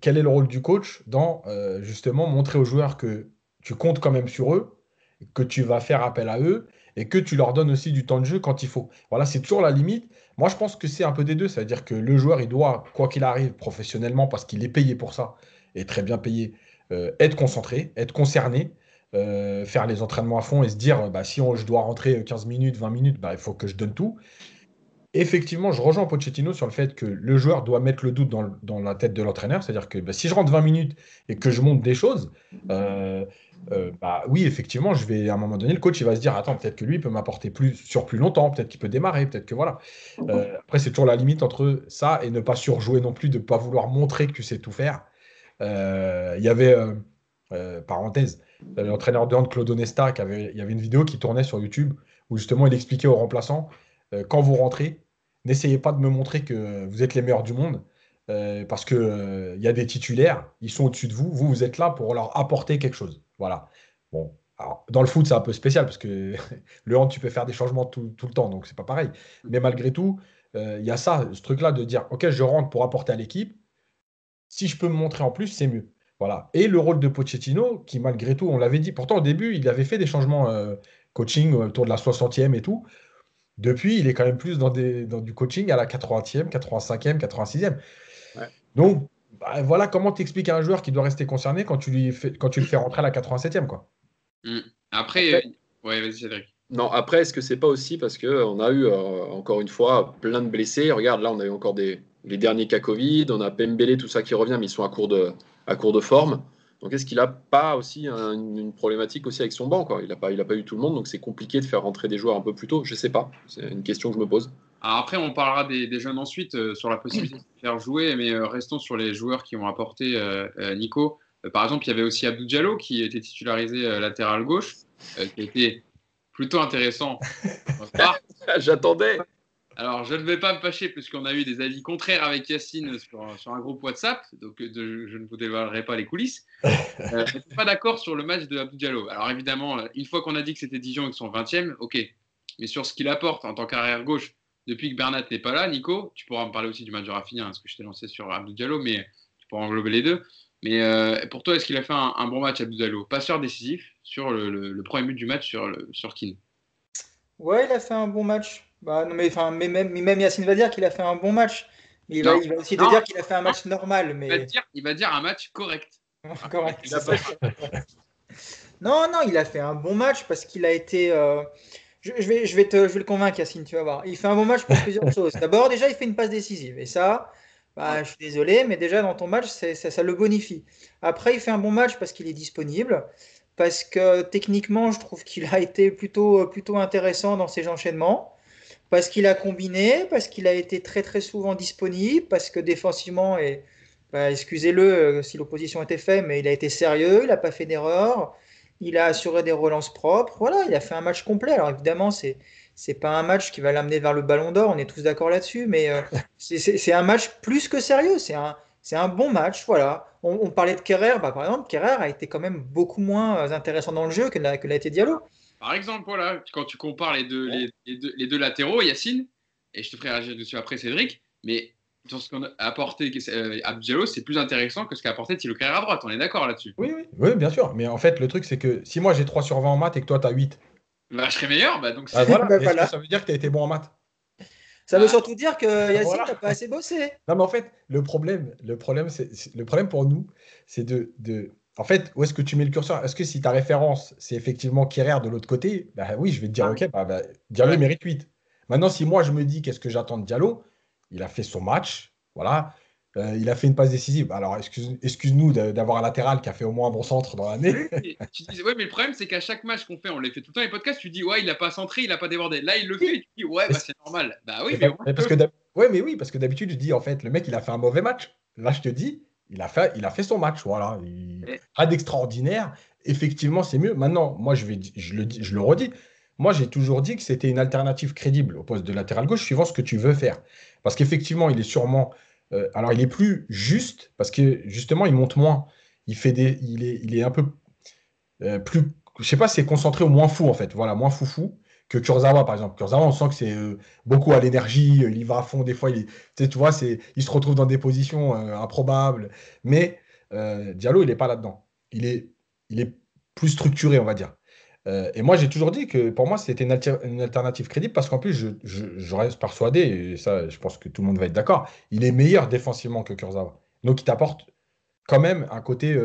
quel est le rôle du coach dans justement montrer aux joueurs que tu comptes quand même sur eux, que tu vas faire appel à eux et que tu leur donnes aussi du temps de jeu quand il faut. Voilà, c'est toujours la limite. Moi, je pense que c'est un peu des deux. Ça veut dire que le joueur, il doit, quoi qu'il arrive, professionnellement, parce qu'il est payé pour ça, et très bien payé, être concentré, être concerné, euh, faire les entraînements à fond et se dire bah, si je dois rentrer 15 minutes, 20 minutes, bah, il faut que je donne tout. Effectivement, je rejoins Pochettino sur le fait que le joueur doit mettre le doute dans, la tête de l'entraîneur. C'est-à-dire que bah, si je rentre 20 minutes et que je monte des choses, euh, oui, effectivement, je vais à un moment donné, le coach il va se dire attends, peut-être que lui peut m'apporter plus sur plus longtemps, peut-être qu'il peut démarrer, peut-être que voilà. après, c'est toujours la limite entre ça et ne pas surjouer non plus, de ne pas vouloir montrer que tu sais tout faire. Euh, il y avait, euh, euh, parenthèse, l'entraîneur de hand, Claude Onesta, qui avait, y avait une vidéo qui tournait sur YouTube où justement il expliquait aux remplaçants quand vous rentrez, n'essayez pas de me montrer que vous êtes les meilleurs du monde. parce qu'il il y a des titulaires, ils sont au-dessus de vous, vous, vous êtes là pour leur apporter quelque chose. Voilà. Bon, dans le foot, c'est un peu spécial parce que le hand, tu peux faire des changements tout, tout le temps, donc c'est pas pareil. Mais malgré tout, il y a ça, ce truc-là de dire, OK, je rentre pour apporter à l'équipe, si je peux me montrer en plus, c'est mieux. Voilà. Et le rôle de Pochettino, qui malgré tout, on l'avait dit, pourtant au début, il avait fait des changements euh, coaching autour de la 60e et tout. Depuis, il est quand même plus dans, des, dans du coaching à la 80e, 85e, 86e. Donc, bah, voilà comment tu expliques à un joueur qui doit rester concerné quand tu, lui fais, quand tu le fais rentrer à la 87e. Quoi. Hmm. Après, euh, ouais, vas-y Cédric. Non, après, est-ce que c'est pas aussi parce qu'on a eu, encore une fois, plein de blessés? Regarde, là, on a eu encore des, les derniers cas Covid, on a Pembele, tout ça qui revient, mais ils sont à court de, à court de forme. Donc est-ce qu'il n'a pas aussi une problématique aussi avec son banc quoi? Il n'a pas, il a pas eu tout le monde, donc c'est compliqué de faire rentrer des joueurs un peu plus tôt. Je ne sais pas, c'est une question que je me pose. après, on parlera des, jeunes ensuite euh, sur la possibilité de faire jouer, mais euh, restons sur les joueurs qui ont apporté euh, Nico. par exemple, il y avait aussi Abdou Diallo qui était titularisé latéral gauche, qui était plutôt intéressant. J'attendais. Alors, je ne vais pas me fâcher puisqu'on a eu des avis contraires avec Yacine sur, un groupe WhatsApp, donc je ne vous dévoilerai pas les coulisses. Euh, je suis pas d'accord sur le match de Abdou Diallo. Alors, évidemment, une fois qu'on a dit que c'était Dijon et que son 20e, ok. Mais sur ce qu'il apporte en tant qu'arrière gauche, depuis que Bernat n'est pas là, Nico, tu pourras me parler aussi du match de Rafinha, hein, parce que je t'ai lancé sur Abdou Diallo, mais tu pourras englober les deux. Mais euh, pour toi, est-ce qu'il a fait un, bon match, Abdou Diallo? Passeur décisif sur le, premier but du match sur, le, sur Kin. Ouais, il a fait un bon match. Bah, non, mais, enfin, mais même, même Yacine va dire qu'il a fait un bon match. il, va, il va, aussi te dire qu'il a fait un match normal. Mais... Il, va dire, il va dire un match correct. correct. non, non, il a fait un bon match parce qu'il a été. Euh, je, vais, je, vais te, je vais le convaincre, Yacine, tu vas voir. Il fait un bon match pour plusieurs choses. D'abord, déjà, il fait une passe décisive. Et ça, bah, je suis désolé, mais déjà, dans ton match, ça, ça le bonifie. Après, il fait un bon match parce qu'il est disponible parce que techniquement, je trouve qu'il a été plutôt, plutôt intéressant dans ses enchaînements parce qu'il a combiné, parce qu'il a été très très souvent disponible, parce que défensivement, et, bah, excusez-le euh, si l'opposition était faite, mais il a été sérieux, il n'a pas fait d'erreur, il a assuré des relances propres, voilà, il a fait un match complet. Alors évidemment, c'est c'est pas un match qui va l'amener vers le Ballon d'Or, on est tous d'accord là-dessus, mais euh, c'est un match plus que sérieux, c'est un, un bon match, voilà. On, parlait de Kerrer, bah, par exemple, Kerrer a été quand même beaucoup moins intéressant dans le jeu que l'a été Diallo. Par exemple, voilà, quand tu compares les deux, les, deux, latéraux, Yacine, et je te ferai réagir dessus après Cédric, mais sur ce qu'on a apporté euh, Abdiallo, c'est plus intéressant que ce qu'a apporté Thilo Carrère à droite. On est d'accord là-dessus oui, oui, oui, bien sûr. Mais en fait, le truc, c'est que si moi j'ai 3 sur 20 en maths et que toi tu as 8, bah, je serais meilleur. Bah, donc ah, voilà. ça veut dire que tu as été bon en maths? Ça veut ah. surtout dire que Yacine n'a pas assez bossé. Non, mais en fait, le problème, le problème, c'est, le problème pour nous, c'est de, de, en fait, où est-ce que tu mets le curseur? Est-ce que si ta référence, c'est effectivement Kerrer de l'autre côté, bah oui, je vais te dire, ok, bah, bah, Diallo mérite 8. Maintenant, si moi je me dis qu'est-ce que j'attends de Diallo, il a fait son match, voilà. Euh, il a fait une passe décisive. Alors, excuse-nous d'avoir un latéral qui a fait au moins un bon centre dans l'année. tu dis, ouais, mais le problème, c'est qu'à chaque match qu'on fait, on les fait tout le temps les podcasts, tu dis, ouais, il n'a pas centré, il n'a pas débordé. Là, il le fait, et tu dis, ouais, bah, c'est normal. Bah oui, mais, parce que ouais, mais oui, parce que d'habitude, je dis, en fait, le mec, il a fait un mauvais match. Là, je te dis, il a fait, il a fait son match. Voilà. Il... Pas d'extraordinaire. Effectivement, c'est mieux. Maintenant, moi, je, vais, je, le, je le redis. Moi, j'ai toujours dit que c'était une alternative crédible au poste de latéral gauche, suivant ce que tu veux faire. Parce qu'effectivement, il est sûrement. Euh, alors, il est plus juste, parce que justement, il monte moins. Il, fait des, il, est, il est un peu euh, plus. Je sais pas, c'est concentré au moins fou, en fait. Voilà, moins foufou que Kurzawa, par exemple. Kurzawa, on sent que c'est euh, beaucoup à l'énergie, il y va à fond, des fois, il, tu vois, il se retrouve dans des positions euh, improbables. Mais euh, Diallo, il n'est pas là-dedans. Il est, il est plus structuré, on va dire. et moi, j'ai toujours dit que pour moi, c'était une, alternative crédible parce qu'en plus, je, je, reste persuadé, et ça, je pense que tout le monde va être d'accord, il est meilleur défensivement que Kurzawa. Donc, il t'apporte quand même un côté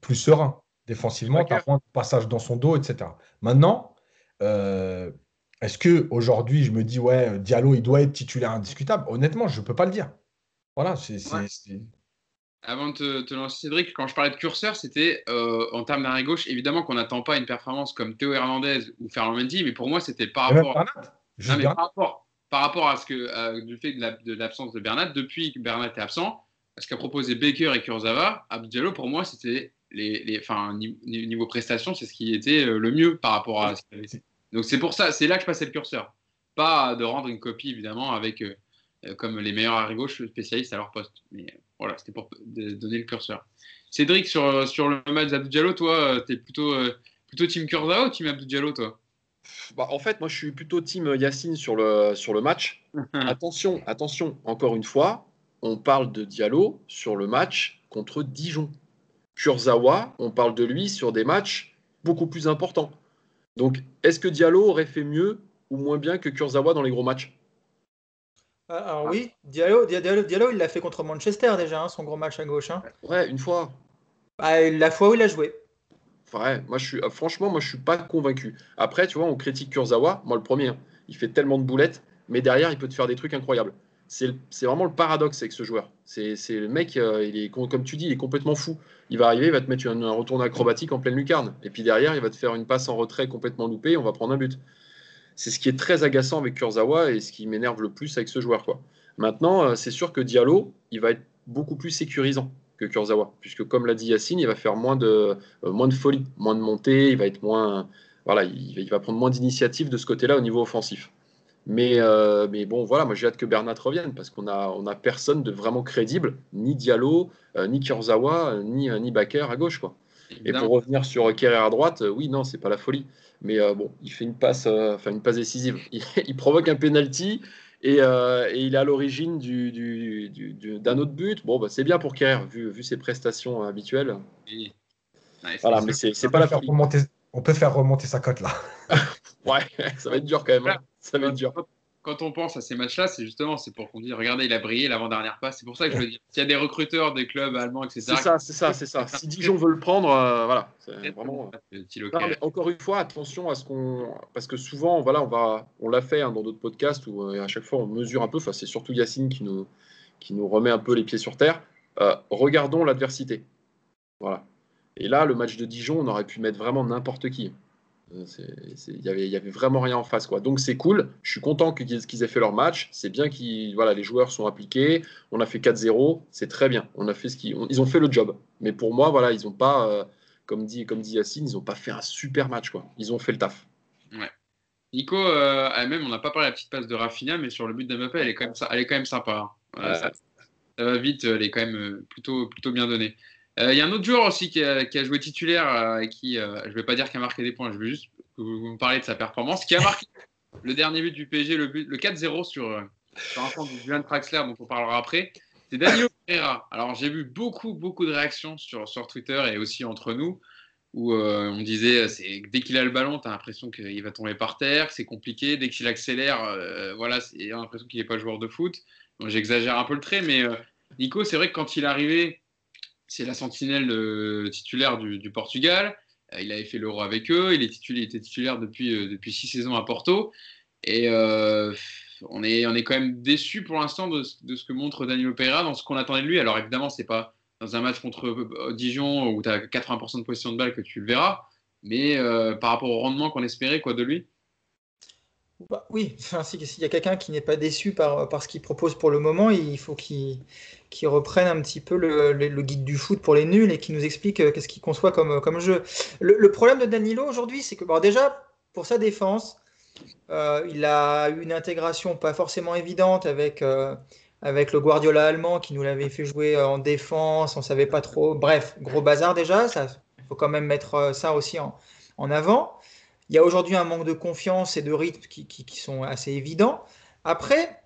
plus serein défensivement, de passage dans son dos, etc. Maintenant, euh, est-ce que aujourd'hui je me dis ouais Diallo il doit être titulaire indiscutable? Honnêtement, je peux pas le dire. Voilà, c'est. Avant de te, lancer Cédric, quand je parlais de curseur, c'était euh, en termes d'arrêt gauche. Évidemment qu'on n'attend pas une performance comme Théo Hernandez ou Ferland Mendy, mais pour moi c'était par rapport. par rapport, à ce que du fait de l'absence de, Bernat, depuis que Bernat est absent, ce qu'a proposé Baker et Kurzawa, Diallo pour moi c'était les, les enfin, niveau prestation, c'est ce qui était euh, le mieux par rapport à. Donc c'est pour ça, c'est là que je passais le curseur. Pas de rendre une copie évidemment avec euh, euh, comme les meilleurs arrière gauche spécialistes à leur poste. Mais voilà, c'était pour donner le curseur. Cédric, sur, sur le match d'Abdou Diallo, toi, tu es plutôt, plutôt team Kurzawa ou team Abdou Diallo, toi? Bah, en fait, moi, je suis plutôt team Yacine sur le, sur le match. attention, attention, encore une fois, on parle de Diallo sur le match contre Dijon. Kurzawa, on parle de lui sur des matchs beaucoup plus importants. Donc, est-ce que Diallo aurait fait mieux ou moins bien que Kurzawa dans les gros matchs? Ah, alors oui, Diallo, Diallo, il l'a fait contre Manchester déjà, hein, son gros match à gauche. Hein. Ouais, une fois. Bah, la fois où il a joué. Ouais, moi je suis, euh, franchement, moi je suis pas convaincu. Après, tu vois, on critique Kurzawa, moi le premier. Hein. Il fait tellement de boulettes, mais derrière, il peut te faire des trucs incroyables. C'est vraiment le paradoxe avec ce joueur. C'est le mec, euh, est, comme tu dis, il est complètement fou. Il va arriver, il va te mettre un, retour acrobatique en pleine lucarne. Et puis derrière, il va te faire une passe en retrait complètement loupée on va prendre un but. C'est ce qui est très agaçant avec Kurzawa et ce qui m'énerve le plus avec ce joueur. Maintenant, euh, c'est sûr que Diallo, il va être beaucoup plus sécurisant que Kurzawa, puisque comme l'a dit Yacine, il va faire moins de, euh, moins de folie, moins de montée, il va être moins, voilà, il, va prendre moins d'initiative de ce côté-là au niveau offensif. Mais, euh, mais bon, voilà, moi j'ai hâte que Bernat revienne parce qu'on a, on a personne de vraiment crédible, ni Diallo, ni Kurzawa, ni, ni Baker à gauche. Quoi. Et pour revenir sur Kerrer à droite, oui, non, c'est pas la folie. Mais bon, il fait une passe, enfin une passe décisive. Il, il provoque un penalty euh, et, il est à l'origine du, d'un autre but. Bon, bah, c'est bien pour Kerr, vu, vu ses prestations habituelles. voilà, mais c'est, pas la remonter, On peut faire remonter sa cote là. ouais, ça va être dur quand même. Hein. Ça va être dur quand on pense à ces matchs-là, c'est justement c'est pour qu'on dise regardez, il a brillé l'avant-dernière passe. C'est pour ça que je veux dire s'il y a des recruteurs des clubs allemands, etc. C'est ça, c'est ça, c'est ça. Si Dijon veut le prendre, euh, voilà. Vraiment... encore une fois, attention à ce qu'on. Parce que souvent, voilà, on, va... on l'a fait hein, dans d'autres podcasts où euh, à chaque fois on mesure un peu. Enfin, c'est surtout Yacine qui nous... qui nous remet un peu les pieds sur terre. Euh, regardons l'adversité. Voilà. Et là, le match de Dijon, on aurait pu mettre vraiment n'importe qui. Il n'y avait, y avait vraiment rien en face. Quoi. Donc c'est cool. Je suis content qu'ils aient fait leur match. C'est bien que voilà, les joueurs sont appliqués. On a fait 4-0. C'est très bien. On a fait ce qu'ils, ils ont fait le job. Mais pour moi, voilà, ils n'ont pas, euh, comme, dit, comme dit Yacine, ils n'ont pas fait un super match. Quoi. Ils ont fait le taf. Ouais. Nico, euh, même, on n'a pas parlé de la petite passe de Rafinha, mais sur le but d'Mbappé, elle, est quand même, elle est quand même sympa. Hein. ça, ça, va vite. Elle est quand même euh, plutôt, plutôt bien donnée. Euh, il y a un autre joueur aussi qui a, joué titulaire euh, et qui, euh, je ne vais pas dire qu'il a marqué des points, je veux juste que vous me parlez de sa performance, qui a marqué le dernier but du PSG, le, le 4-0 sur, sur un compte de Julian Traxler, dont on parlera après. C'est Daniel Pereira. Alors j'ai vu beaucoup, beaucoup de réactions sur, sur Twitter et aussi entre nous où on disait c'est dès qu'il a le ballon, tu as l'impression qu'il va tomber par terre, c'est compliqué. Dès qu'il accélère, voilà, c'est l'impression qu'il n'est pas joueur de foot. J'exagère un peu le trait, mais Nico, c'est vrai que quand il est arrivé, c'est la sentinelle euh, titulaire du, Portugal. Euh, il avait fait l'Euro avec eux. Il, est était titulaire depuis, euh, depuis six saisons à Porto. Et on, est, quand même déçu pour l'instant de, ce que montre Daniel Pereira dans ce qu'on attendait de lui. Alors évidemment, c'est pas dans un match contre Dijon où tu as 80% de position de balle que tu le verras. Mais par rapport au rendement qu'on espérait quoi, de lui, bah, oui, s'il y a quelqu'un qui n'est pas déçu par ce qu'il propose pour le moment, il faut qu'il reprenne un petit peu le, guide du foot pour les nuls et qu'il nous explique euh, qu'est-ce qu'il conçoit comme, comme jeu. Le, problème de Danilo aujourd'hui, c'est que bon, déjà, pour sa défense, euh, il a eu une intégration pas forcément évidente avec, euh, avec le Guardiola allemand qui nous l'avait fait jouer en défense, on savait pas trop. Bref, gros bazar déjà, il faut quand même mettre ça aussi en, en avant. Il y a aujourd'hui un manque de confiance et de rythme qui, sont assez évidents. Après,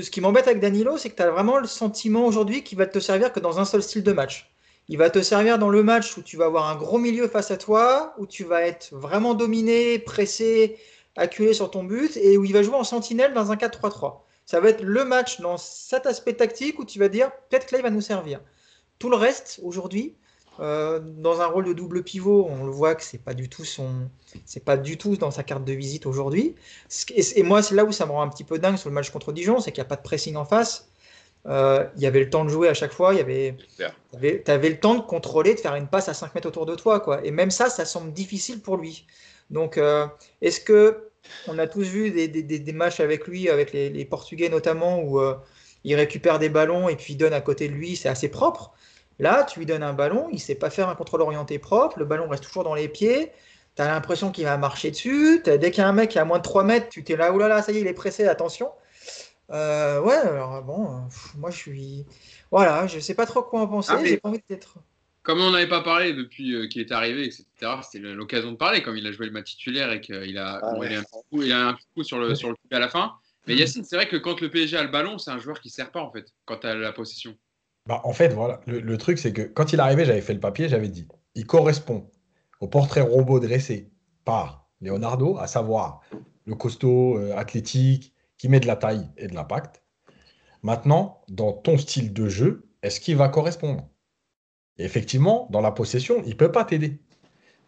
ce qui m'embête avec Danilo, c'est que tu as vraiment le sentiment aujourd'hui qu'il va te servir que dans un seul style de match. Il va te servir dans le match où tu vas avoir un gros milieu face à toi, où tu vas être vraiment dominé, pressé, acculé sur ton but, et où il va jouer en sentinelle dans un 4-3-3. Ça va être le match dans cet aspect tactique où tu vas dire peut-être que là il va nous servir. Tout le reste aujourd'hui, euh, dans un rôle de double pivot, on le voit que c'est pas du tout son, c'est pas du tout dans sa carte de visite aujourd'hui. Et, moi, c'est là où ça me rend un petit peu dingue sur le match contre Dijon, c'est qu'il n'y a pas de pressing en face. Euh, il y avait le temps de jouer à chaque fois. Il y avait, tu avais, le temps de contrôler, de faire une passe à 5 mètres autour de toi, quoi. Et même ça, ça semble difficile pour lui. Donc, euh, est-ce que on a tous vu des, des, des, matchs avec lui, avec les, les Portugais notamment, où il récupère des ballons et puis il donne à côté de lui, c'est assez propre. Là, tu lui donnes un ballon, il ne sait pas faire un contrôle orienté propre, le ballon reste toujours dans les pieds, tu as l'impression qu'il va marcher dessus, dès qu'il y a un mec qui est à moins de 3 mètres, tu t'es là, oulala, ça y est, il est pressé, attention. Euh, ouais, alors bon, moi je suis. Voilà, je ne sais pas trop quoi en penser, ah, j'ai pas envie d'être. Comme on n'avait pas parlé depuis euh, qu'il est arrivé, etc., c'était l'occasion de parler, comme il a joué le match titulaire et qu'il a, ah, il a, un coup, il a un coup sur le, sur le à la fin. Mais Yacine, c'est vrai que quand le PSG a le ballon, c'est un joueur qui ne sert pas en fait, quand tu as la possession. Bah, en fait, voilà, le, truc, c'est que quand il arrivait, j'avais fait le papier, j'avais dit, il correspond au portrait robot dressé par Leonardo, à savoir le costaud, euh, athlétique, qui met de la taille et de l'impact. Maintenant, dans ton style de jeu, est-ce qu'il va correspondre? Effectivement, dans la possession, il ne peut pas t'aider.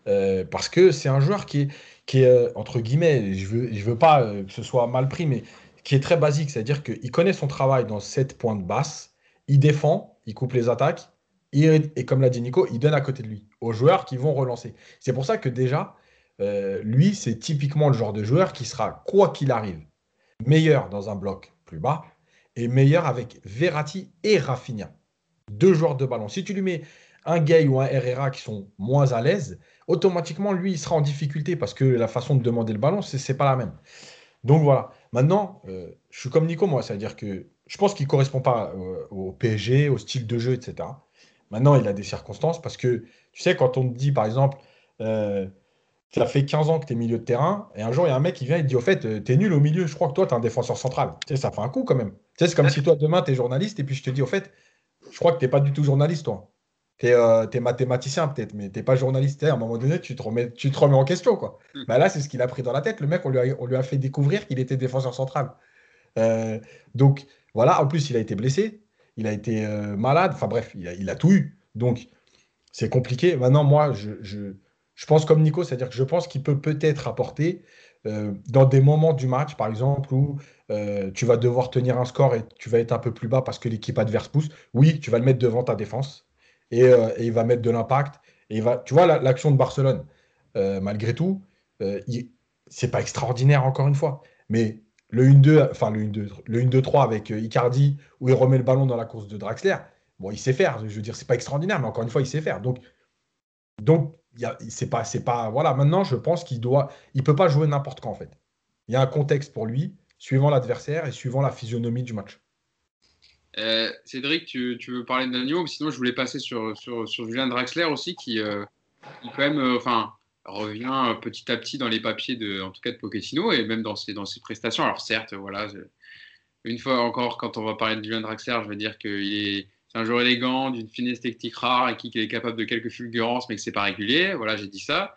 Euh, parce que c'est un joueur qui est, euh, entre guillemets, je ne veux, je veux pas que ce soit mal pris, mais qui est très basique. C'est-à-dire qu'il connaît son travail dans cette pointe basse, il défend, il coupe les attaques, et comme l'a dit Nico, il donne à côté de lui aux joueurs qui vont relancer. C'est pour ça que déjà, lui, c'est typiquement le genre de joueur qui sera, quoi qu'il arrive, meilleur dans un bloc plus bas et meilleur avec Verratti et Rafinha. Deux joueurs de ballon. Si tu lui mets un Gay ou un Herrera qui sont moins à l'aise, automatiquement, lui, il sera en difficulté parce que la façon de demander le ballon, ce n'est pas la même. Donc voilà. Maintenant, euh, je suis comme Nico, moi, c'est-à-dire que je pense qu'il ne correspond pas euh, au PSG, au style de jeu, etc. Maintenant, il a des circonstances parce que, tu sais, quand on te dit, par exemple, euh, as fait 15 ans que tu es milieu de terrain, et un jour, il y a un mec qui vient et te dit, au fait, tu es nul au milieu, je crois que toi, tu es un défenseur central. Tu sais, ça fait un coup quand même. Tu sais, c'est comme si toi, demain, tu es journaliste, et puis je te dis, au fait, je crois que tu n'es pas du tout journaliste, toi. Tu es, euh, mathématicien peut-être, mais tu n'es pas journaliste. À un moment donné, tu te remets, tu te remets en question. Quoi. Hmm. Bah là, c'est ce qu'il a pris dans la tête. Le mec, on lui a, on lui a fait découvrir qu'il était défenseur central. Euh, donc voilà, en plus, il a été blessé, il a été euh, malade, enfin bref, il a, il tout eu. Donc c'est compliqué. Maintenant, moi, je, pense comme Nico, c'est-à-dire que je pense qu'il peut peut-être apporter dans des moments du match, par exemple, où euh, tu vas devoir tenir un score et tu vas être un peu plus bas parce que l'équipe adverse pousse, oui, tu vas le mettre devant ta défense et, euh, il va mettre de l'impact. Et il va, tu vois, l'action de Barcelone, euh, malgré tout, c'est pas extraordinaire encore une fois, mais le 1-2, enfin le 1-2, le 1-2-3 avec Icardi où il remet le ballon dans la course de Draxler, bon, il sait faire. Je veux dire, c'est pas extraordinaire, mais encore une fois, il sait faire. Donc, donc, c'est pas, c'est pas, voilà. Maintenant, je pense qu'il doit, il peut pas jouer n'importe quand en fait. Il y a un contexte pour lui suivant l'adversaire et suivant la physionomie du match. Euh, Cédric, tu, veux parler de Daniel Sinon, je voulais passer sur, sur, Julien Draxler aussi, qui, euh, quand même euh, enfin, revient petit à petit dans les papiers, de, en tout cas de Pochettino, et même dans ses, dans ses prestations. Alors certes, voilà, une fois encore, quand on va parler de Julien Draxler, je vais dire qu'il est, un joueur élégant, d'une finesse technique rare, et qui, est capable de quelques fulgurances, mais que c'est pas régulier. Voilà, j'ai dit ça.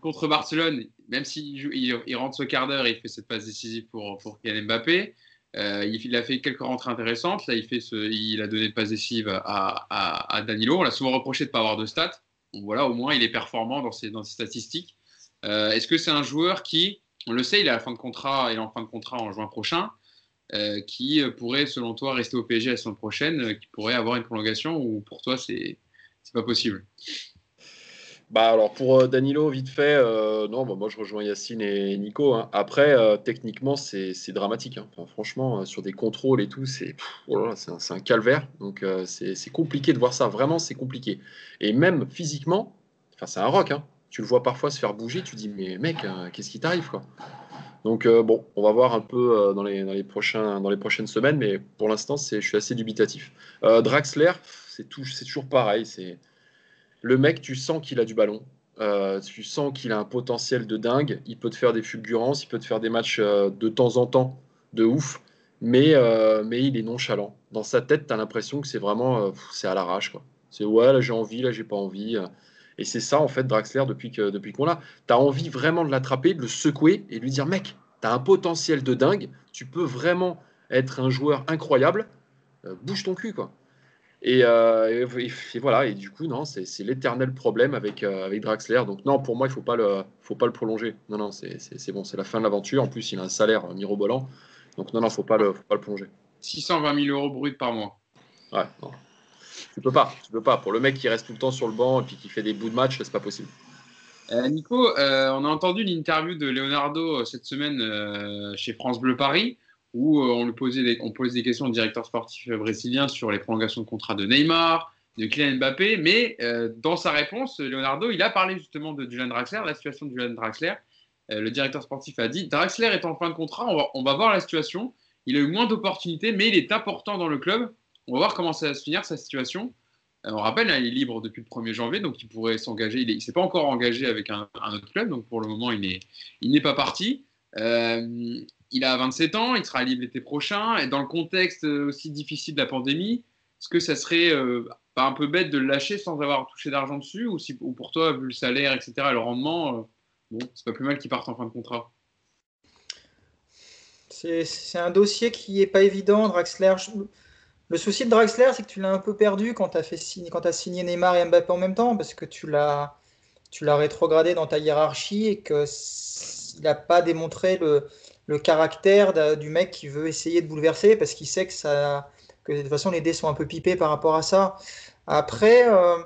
Contre Barcelone, même s'il il, rentre ce quart d'heure il fait cette passe décisive pour, pour Kylian Mbappé, euh, il, a fait quelques rentrées intéressantes. Là, il, fait il a donné une passe décisive à, à, Danilo. On l'a souvent reproché de ne pas avoir de stats. Voilà, au moins, il est performant dans ses, statistiques. Euh, est-ce que c'est un joueur qui, on le sait, il est à la fin de contrat, il est en fin de contrat en juin prochain. Euh, qui euh, pourrait, selon toi, rester au PSG la semaine prochaine, qui pourrait avoir une prolongation ou pour toi, c'est pas possible? Bah alors pour Danilo, vite fait, non, bah moi je rejoins Yacine et Nico. Hein. Après, techniquement, c'est dramatique. Hein. franchement, sur des contrôles et tout, c'est oh un, un, calvaire. Donc c'est compliqué de voir ça. Vraiment, c'est compliqué. Et même physiquement, c'est un rock. Hein. Tu le vois parfois se faire bouger. Tu dis mais mec, qu'est-ce qui t'arrive euh, bon, on va voir un peu euh, dans, les, dans, les prochains, dans les prochaines semaines, mais pour l'instant, je suis assez dubitatif. Euh, Draxler, c'est toujours pareil. C'est le mec, tu sens qu'il a du ballon. tu sens qu'il a un potentiel de dingue. Il peut te faire des fulgurances, il peut te faire des matchs de temps en temps de ouf, mais, mais il est nonchalant. Dans sa tête, tu as l'impression que c'est vraiment c'est à l'arrache. C'est ouais, là j'ai envie, là j'ai pas envie. Et c'est ça, en fait, Draxler, depuis qu'on depuis qu'on l'a. Tu as envie vraiment de l'attraper, de le secouer et de lui dire Mec, tu as un potentiel de dingue, tu peux vraiment être un joueur incroyable, euh, bouge ton cul, quoi. Euh, et, voilà, et du coup, non, c'est l'éternel problème avec, euh, avec Draxler. Donc, non, pour moi, il ne faut, pas le, faut pas le prolonger. Non, non, c'est bon, c'est la fin de l'aventure. En plus, il a un salaire mirobolant. Donc, non, non, il ne faut, pas le, plonger. 620 000 euros brut par mois. Ouais, non. Tu peux pas, tu peux pas. Pour le mec qui reste tout le temps sur le banc et puis qui fait des bouts de match, c'est pas possible. Euh, Nico, on a entendu l'interview de Leonardo cette semaine chez France Bleu Paris, où on lui posait des, on questions au directeur sportif brésilien sur les prolongations de contrat de Neymar, de Kylian Mbappé, mais dans sa réponse, Leonardo, il a parlé justement de Julian Draxler, la situation de Julian Draxler. le directeur sportif a dit Draxler est en fin de contrat, on va, on voir la situation. Il a eu moins d'opportunités, mais il est important dans le club. On va voir comment ça va se finir, sa situation. Euh, on rappelle, hein, il est libre depuis le 1er janvier, donc il pourrait s'engager. Il ne s'est pas encore engagé avec un, autre club, donc pour le moment, il n'est pas parti. Euh, il a 27 ans, il sera libre l'été prochain. Et dans le contexte aussi difficile de la pandémie, est-ce que ça serait euh, pas un peu bête de le lâcher sans avoir touché d'argent dessus ou, si, pour toi, vu le salaire, etc., et le rendement, bon, c'est pas plus mal qu'il parte en fin de contrat? C'est un dossier qui n'est pas évident, Draxler. Le souci de Draxler, c'est que tu l'as un peu perdu quand tu as, as signé Neymar et Mbappé en même temps, parce que tu l'as rétrogradé dans ta hiérarchie et qu'il n'a pas démontré le, le caractère du mec qui veut essayer de bouleverser parce qu'il sait que, ça, que de toute façon les dés sont un peu pipés par rapport à ça. Après, euh,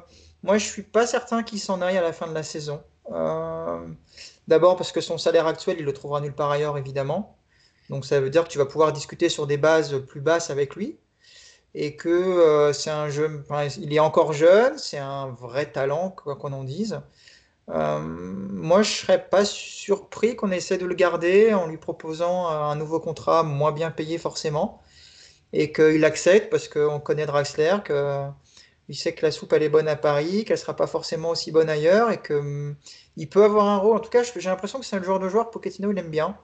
moi je suis pas certain qu'il s'en aille à la fin de la saison. Euh, d'abord parce que son salaire actuel, il le trouvera nulle part ailleurs évidemment. Donc ça veut dire que tu vas pouvoir discuter sur des bases plus basses avec lui et que euh, c'est un jeune, il est encore jeune, c'est un vrai talent quoi qu'on en dise. Euh, moi, je serais pas surpris qu'on essaie de le garder en lui proposant un nouveau contrat moins bien payé forcément et qu'il accepte parce qu'on connaît Draxler, qu'il sait que la soupe elle est bonne à Paris, qu'elle sera pas forcément aussi bonne ailleurs et qu'il peut avoir un rôle. En tout cas, j'ai l'impression que c'est le genre de joueur Pochettino il aime bien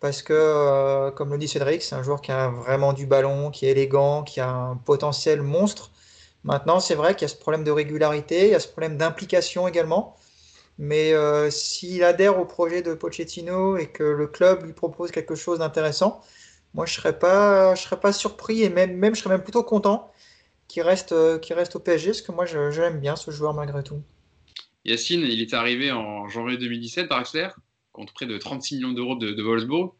parce que, euh, comme le dit Cédric, c'est un joueur qui a vraiment du ballon, qui est élégant, qui a un potentiel monstre. Maintenant, c'est vrai qu'il y a ce problème de régularité, il y a ce problème d'implication également. Mais euh, s'il adhère au projet de Pochettino et que le club lui propose quelque chose d'intéressant, moi je serais pas, je serais pas surpris et même, même je serais même plutôt content qu'il reste, euh, reste au PSG parce que moi je, l'aime bien ce joueur malgré tout. Yacine, il est arrivé en janvier 2017 par Axler contre près de 36 millions d'euros de, de Wolfsburg.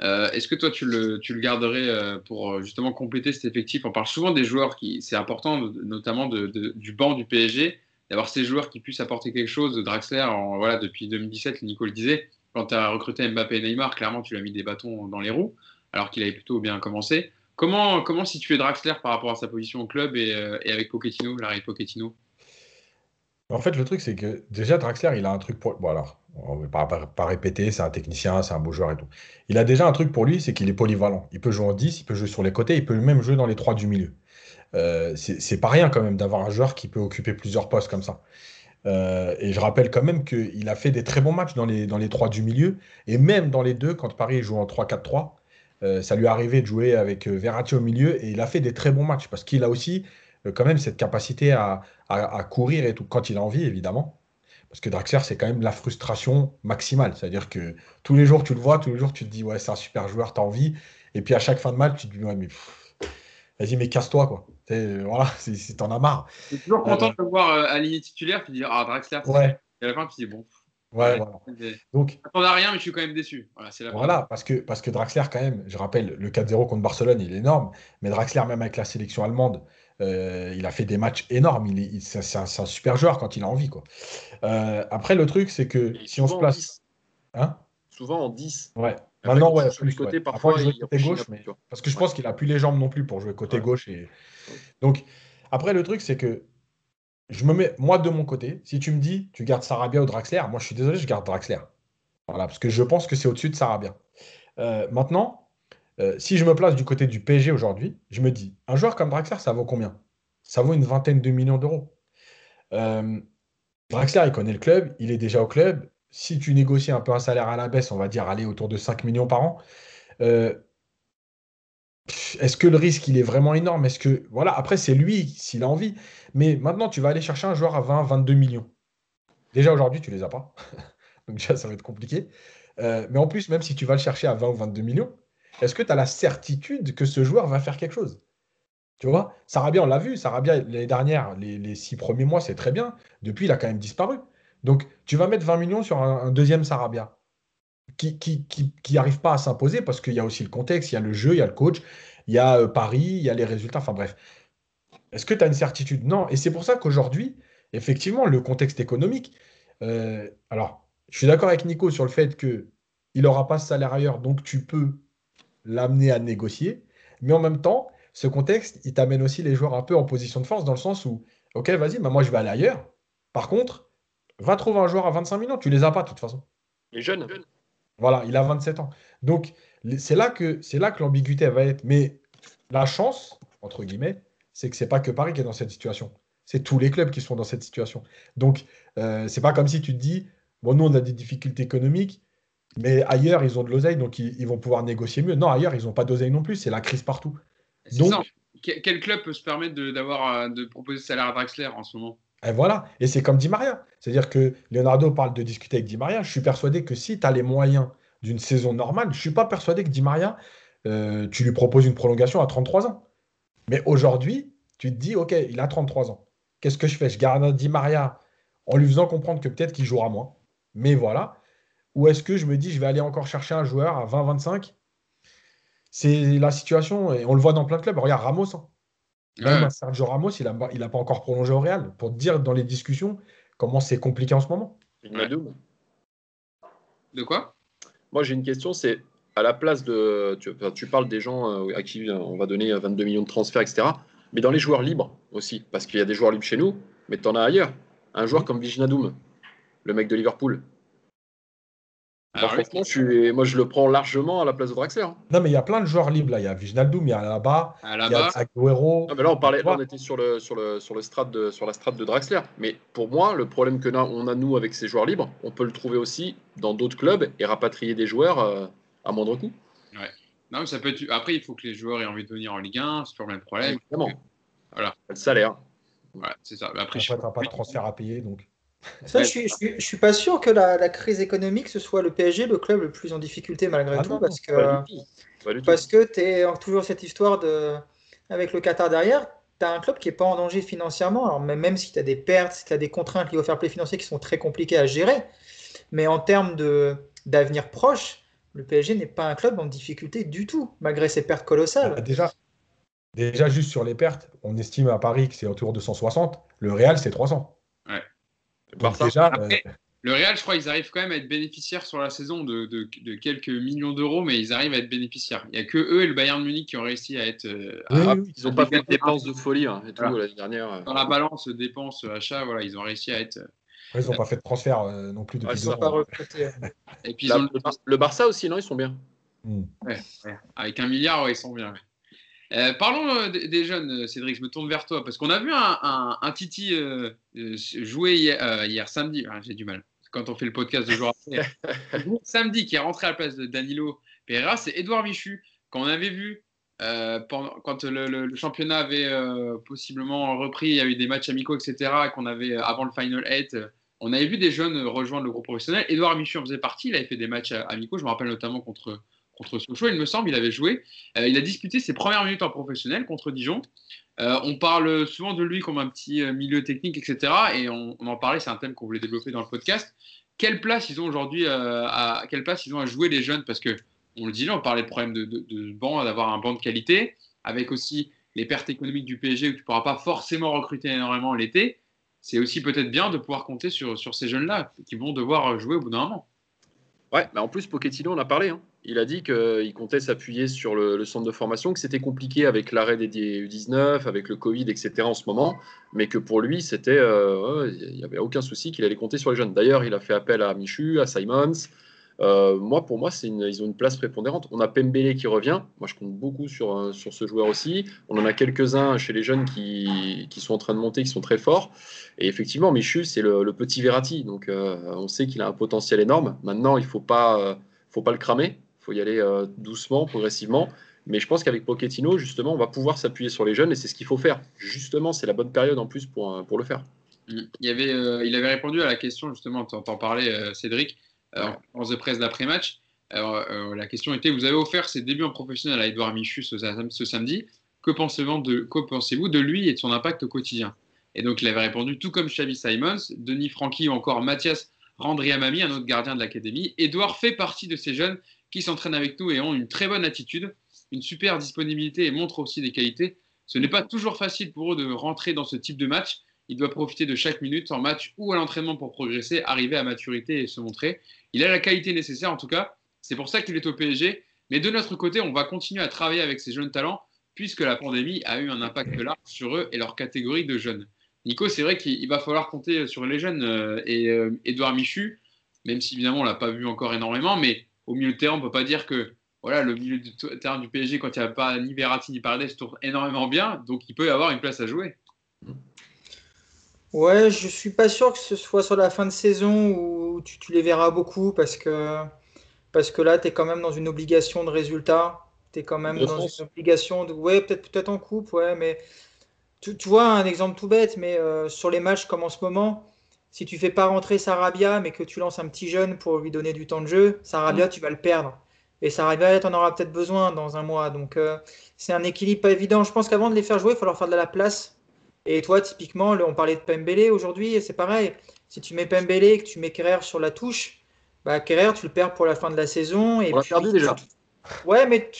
Euh, est-ce que toi tu le, tu le garderais pour justement compléter cet effectif? On parle souvent des joueurs qui, c'est important, notamment du banc du PSG d'avoir ces joueurs qui puissent apporter quelque chose. Draxler, voilà, depuis 2017, Nico le disait, quand tu as recruté Mbappé et Neymar, clairement, tu lui as mis des bâtons dans les roues, alors qu'il avait plutôt bien commencé. Comment, comment situer Draxler par rapport à sa position au club et, euh, avec Pochettino, l'arrêt Pochettino? En fait, le truc, c'est que déjà, Draxler, il a un truc pour. Bon, alors, on ne va pas, répéter, c'est un technicien, c'est un beau joueur et tout. Il a déjà un truc pour lui, c'est qu'il est polyvalent. Il peut jouer en 10, il peut jouer sur les côtés, il peut même jouer dans les trois du milieu. Euh, c'est pas rien quand même d'avoir un joueur qui peut occuper plusieurs postes comme ça. Euh, et je rappelle quand même qu'il a fait des très bons matchs dans les, dans les trois du milieu, et même dans les deux, quand Paris joue en 3-4-3, euh, ça lui est arrivé de jouer avec Verratti au milieu, et il a fait des très bons matchs, parce qu'il a aussi quand même cette capacité à, à, courir et tout, quand il a envie, évidemment. Parce que Draxler, c'est quand même la frustration maximale. C'est-à-dire que tous les jours, tu le vois, tous les jours, tu te dis, ouais, c'est un super joueur, tu as envie. Et puis à chaque fin de match, tu te dis, ouais, mais vas-y, mais casse-toi, quoi. Voilà, si t'en as marre. Tu es toujours content euh, de le voir euh, aligné titulaire, puis dire, ah, Draxler, ouais. et à la fin, tu dis, bon. Ouais, voilà. Donc, à rien, mais je suis quand même déçu. Voilà, la voilà parce, que, parce que Draxler, quand même, je rappelle, le 4-0 contre Barcelone, il est énorme, mais Draxler, même avec la sélection allemande, euh, il a fait des matchs énormes. Il est, c'est, un, super joueur quand il a envie. Quoi. après, le truc, c'est que si on se place. Hein? Souvent en 10. Ouais. Maintenant, ouais, plus, côté, parfois, côté gauche, mais... parce que je pense qu'il a plus les jambes non plus pour jouer côté gauche. Et... Donc, après, le truc, c'est que je me mets, moi, de mon côté, si tu me dis, tu gardes Sarabia ou Draxler, moi, je suis désolé, je garde Draxler. Voilà, parce que je pense que c'est au-dessus de Sarabia. Euh, maintenant, euh, si je me place du côté du PSG aujourd'hui, je me dis, un joueur comme Draxler, ça vaut combien? Ça vaut une vingtaine de millions d'euros. Euh, Draxler, il connaît le club, il est déjà au club, si tu négocies un peu un salaire à la baisse, on va dire aller autour de 5 millions par an, euh, est-ce que le risque il est vraiment énorme? Est-ce que voilà après c'est lui s'il a envie, mais maintenant tu vas aller chercher un joueur à 20, 22 millions. Déjà aujourd'hui tu les as pas, donc déjà ça va être compliqué. Euh, mais en plus même si tu vas le chercher à 20 ou 22 millions, est-ce que tu as la certitude que ce joueur va faire quelque chose? Tu vois, Sarabia on l'a vu, Sarabia l'année dernière les, les six premiers mois c'est très bien. Depuis il a quand même disparu. Donc, tu vas mettre 20 millions sur un, deuxième Sarabia qui qui n'arrive pas à s'imposer parce qu'il y a aussi le contexte, il y a le jeu, il y a le coach, il y a euh, Paris, il y a les résultats. Enfin bref. Est-ce que tu as une certitude? Non. Et c'est pour ça qu'aujourd'hui, effectivement, le contexte économique. Euh, alors, je suis d'accord avec Nico sur le fait qu'il n'aura pas ce salaire ailleurs, donc tu peux l'amener à négocier. Mais en même temps, ce contexte, il t'amène aussi les joueurs un peu en position de force dans le sens où, OK, vas-y, bah, moi je vais aller ailleurs. Par contre, Va trouver un joueur à 25 millions, tu les as pas de toute façon. Il est jeune. Voilà, il a 27 ans. Donc, c'est là que, c'est là que l'ambiguïté va être. Mais la chance, entre guillemets, c'est que c'est pas que Paris qui est dans cette situation. C'est tous les clubs qui sont dans cette situation. Donc, euh, c'est pas comme si tu te dis, bon, nous, on a des difficultés économiques, mais ailleurs, ils ont de l'oseille, donc ils, vont pouvoir négocier mieux. Non, ailleurs, ils n'ont pas d'oseille non plus. C'est la crise partout. Donc, quel club peut se permettre de, d'avoir, euh, de proposer salaire à Draxler en ce moment? Et voilà. Et c'est comme Di Maria. C'est-à-dire que Leonardo parle de discuter avec Di Maria. Je suis persuadé que si tu as les moyens d'une saison normale, je ne suis pas persuadé que Di Maria, euh, tu lui proposes une prolongation à 33 ans. Mais aujourd'hui, tu te dis, OK, il a 33 ans. Qu'est-ce que je fais? Je garde Di Maria en lui faisant comprendre que peut-être qu'il jouera moins. Mais voilà. Ou est-ce que je me dis, je vais aller encore chercher un joueur à 20-25 C'est la situation, et on le voit dans plein de clubs. Regarde Ramos. Hein. Même Sergio Ramos, il n'a il a pas encore prolongé au Real. Pour te dire dans les discussions comment c'est compliqué en ce moment. De quoi? Moi, j'ai une question c'est à la place de. Tu, tu, parles des gens euh, à qui on va donner 22 millions de transferts, etc. Mais dans les joueurs libres aussi. Parce qu'il y a des joueurs libres chez nous, mais tu en as ailleurs. Un joueur comme Viginadoum, le mec de Liverpool. Alors, franchement, je suis... moi je le prends largement à la place de Draxler. Hein. Non, mais il y a plein de joueurs libres là. Il y a Viginaldoum, il y a là-bas, il y a Agüero. Non, mais là, on, parlait, on était sur, le, sur, le, sur, le strat de, sur la strate de Draxler. Mais pour moi, le problème que on a nous avec ces joueurs libres, on peut le trouver aussi dans d'autres clubs et rapatrier des joueurs euh, à moindre coût. Ouais. Non, mais ça peut être... Après, il faut que les joueurs aient envie de venir en Ligue 1, c'est toujours le même problème. Évidemment. Voilà. Le salaire. Voilà, c'est ça. Mais après, après je... pas de transfert à payer, donc. Ça, je, suis, je, suis, pas sûr que la, crise économique ce soit le PSG le club le plus en difficulté malgré ah tout, parce que parce que tu es toujours cette histoire de avec le Qatar derrière, tu as un club qui est pas en danger financièrement. Alors même, même si tu as des pertes, si tu as des contraintes liées au fair play financier qui sont très compliquées à gérer, mais en termes d'avenir proche, le PSG n'est pas un club en difficulté du tout malgré ses pertes colossales. Bah, déjà, déjà juste sur les pertes, on estime à Paris que c'est autour de 160. Le Real c'est 300. Euh, le Real, je crois qu'ils arrivent quand même à être bénéficiaires sur la saison de, quelques millions d'euros, mais ils arrivent à être bénéficiaires. Il n'y a que eux et le Bayern Munich qui ont réussi à être. Euh, ils n'ont pas fait de dépenses de folie hein, et tout l'année dernière. Euh. Dans la balance dépenses achat, voilà, ils ont réussi à être. ils n'ont pas fait de transfert non plus depuis deux ans. et puis le, Barça aussi, non Ils sont bien. Hmm. Avec un milliard, ils sont bien. Euh, parlons euh, des jeunes, euh, Cédric, je me tourne vers toi, parce qu'on a vu un, Titi jouer hier, samedi, ah, j'ai du mal, quand on fait le podcast de jour après, samedi, qui est rentré à la place de Danilo Pereira, c'est Edouard Michu, qu'on avait vu pendant, quand le, championnat avait possiblement repris, il y a eu des matchs amicaux, etc., qu'on avait avant le Final 8, on avait vu des jeunes rejoindre le groupe professionnel. Edouard Michu en faisait partie, il avait fait des matchs amicaux, je me rappelle notamment contre contre Sochaux, il me semble, il avait joué. Euh, il a disputé ses premières minutes en professionnel contre Dijon. Euh, on parle souvent de lui comme un petit euh, milieu technique, etc. Et on, en parlait, c'est un thème qu'on voulait développer dans le podcast. Quelle place ils ont aujourd'hui à quelle place ils ont à jouer les jeunes? Parce que on le disait, on parlait de problème de, de, banc, d'avoir un banc de qualité, avec aussi les pertes économiques du PSG où tu ne pourras pas forcément recruter énormément l'été. C'est aussi peut-être bien de pouvoir compter sur, ces jeunes-là qui vont devoir jouer au bout d'un moment. Ouais, mais en plus, Pochettino, on a parlé. Hein. Il a dit qu'il comptait s'appuyer sur le, centre de formation, que c'était compliqué avec l'arrêt des U19, avec le Covid, etc. en ce moment, mais que pour lui, c'était, euh, il n'y avait aucun souci qu'il allait compter sur les jeunes. D'ailleurs, il a fait appel à Michu, à Simons, euh, moi, pour moi, ils ont une place prépondérante. On a Pembele qui revient. Moi, je compte beaucoup sur, euh, sur ce joueur aussi. On en a quelques-uns chez les jeunes qui, qui, sont en train de monter, qui sont très forts. Et effectivement, Michu, c'est le, petit Verratti. Donc, on sait qu'il a un potentiel énorme. Maintenant, il ne faut pas, faut pas le cramer. Il faut y aller doucement, progressivement. Mais je pense qu'avec Pochettino, justement, on va pouvoir s'appuyer sur les jeunes et c'est ce qu'il faut faire. Justement, c'est la bonne période en plus pour, pour le faire. Il, y avait, il avait répondu à la question, justement, tu en parlais, Cédric euh, en de presse d'après-match. Euh, la question était vous avez offert ses débuts en professionnel à Edouard Michu ce, samedi. Que pensez-vous de, pensez de lui et de son impact au quotidien? Et donc, il avait répondu tout comme Xavi Simons, Denis Francky ou encore Mathias Randriamami, un autre gardien de l'académie. Edouard fait partie de ces jeunes qui s'entraînent avec nous et ont une très bonne attitude, une super disponibilité et montrent aussi des qualités. Ce n'est pas toujours facile pour eux de rentrer dans ce type de match. Il doit profiter de chaque minute en match ou à l'entraînement pour progresser, arriver à maturité et se montrer. Il a la qualité nécessaire en tout cas. C'est pour ça qu'il est au PSG. Mais de notre côté, on va continuer à travailler avec ces jeunes talents puisque la pandémie a eu un impact large sur eux et leur catégorie de jeunes. Nico, c'est vrai qu'il va falloir compter sur les jeunes. Euh, et Edouard Michu, même si évidemment on l'a pas vu encore énormément, mais au milieu de terrain, on peut pas dire que voilà, le milieu de terrain du PSG, quand il n'y a pas ni Verratti ni Paredes, tourne énormément bien. Donc il peut y avoir une place à jouer. Ouais, je suis pas sûr que ce soit sur la fin de saison où tu, les verras beaucoup parce que, parce que là, tu es quand même dans une obligation de résultat. Tu es quand même dans une obligation de. Ouais, peut-être peut en coupe, ouais, mais tu, vois un exemple tout bête, mais euh, sur les matchs comme en ce moment, si tu fais pas rentrer Sarabia, mais que tu lances un petit jeune pour lui donner du temps de jeu, Sarabia, mm. tu vas le perdre. Et Sarabia, tu en auras peut-être besoin dans un mois. Donc, euh, c'est un équilibre pas évident. Je pense qu'avant de les faire jouer, il faut leur faire de la place. Et toi, typiquement, on parlait de Pembele aujourd'hui, c'est pareil. Si tu mets Pembele et que tu mets Kerrer sur la touche, bah, Kerrer, tu le perds pour la fin de la saison. Et on l'a perdu déjà. Ouais, mais.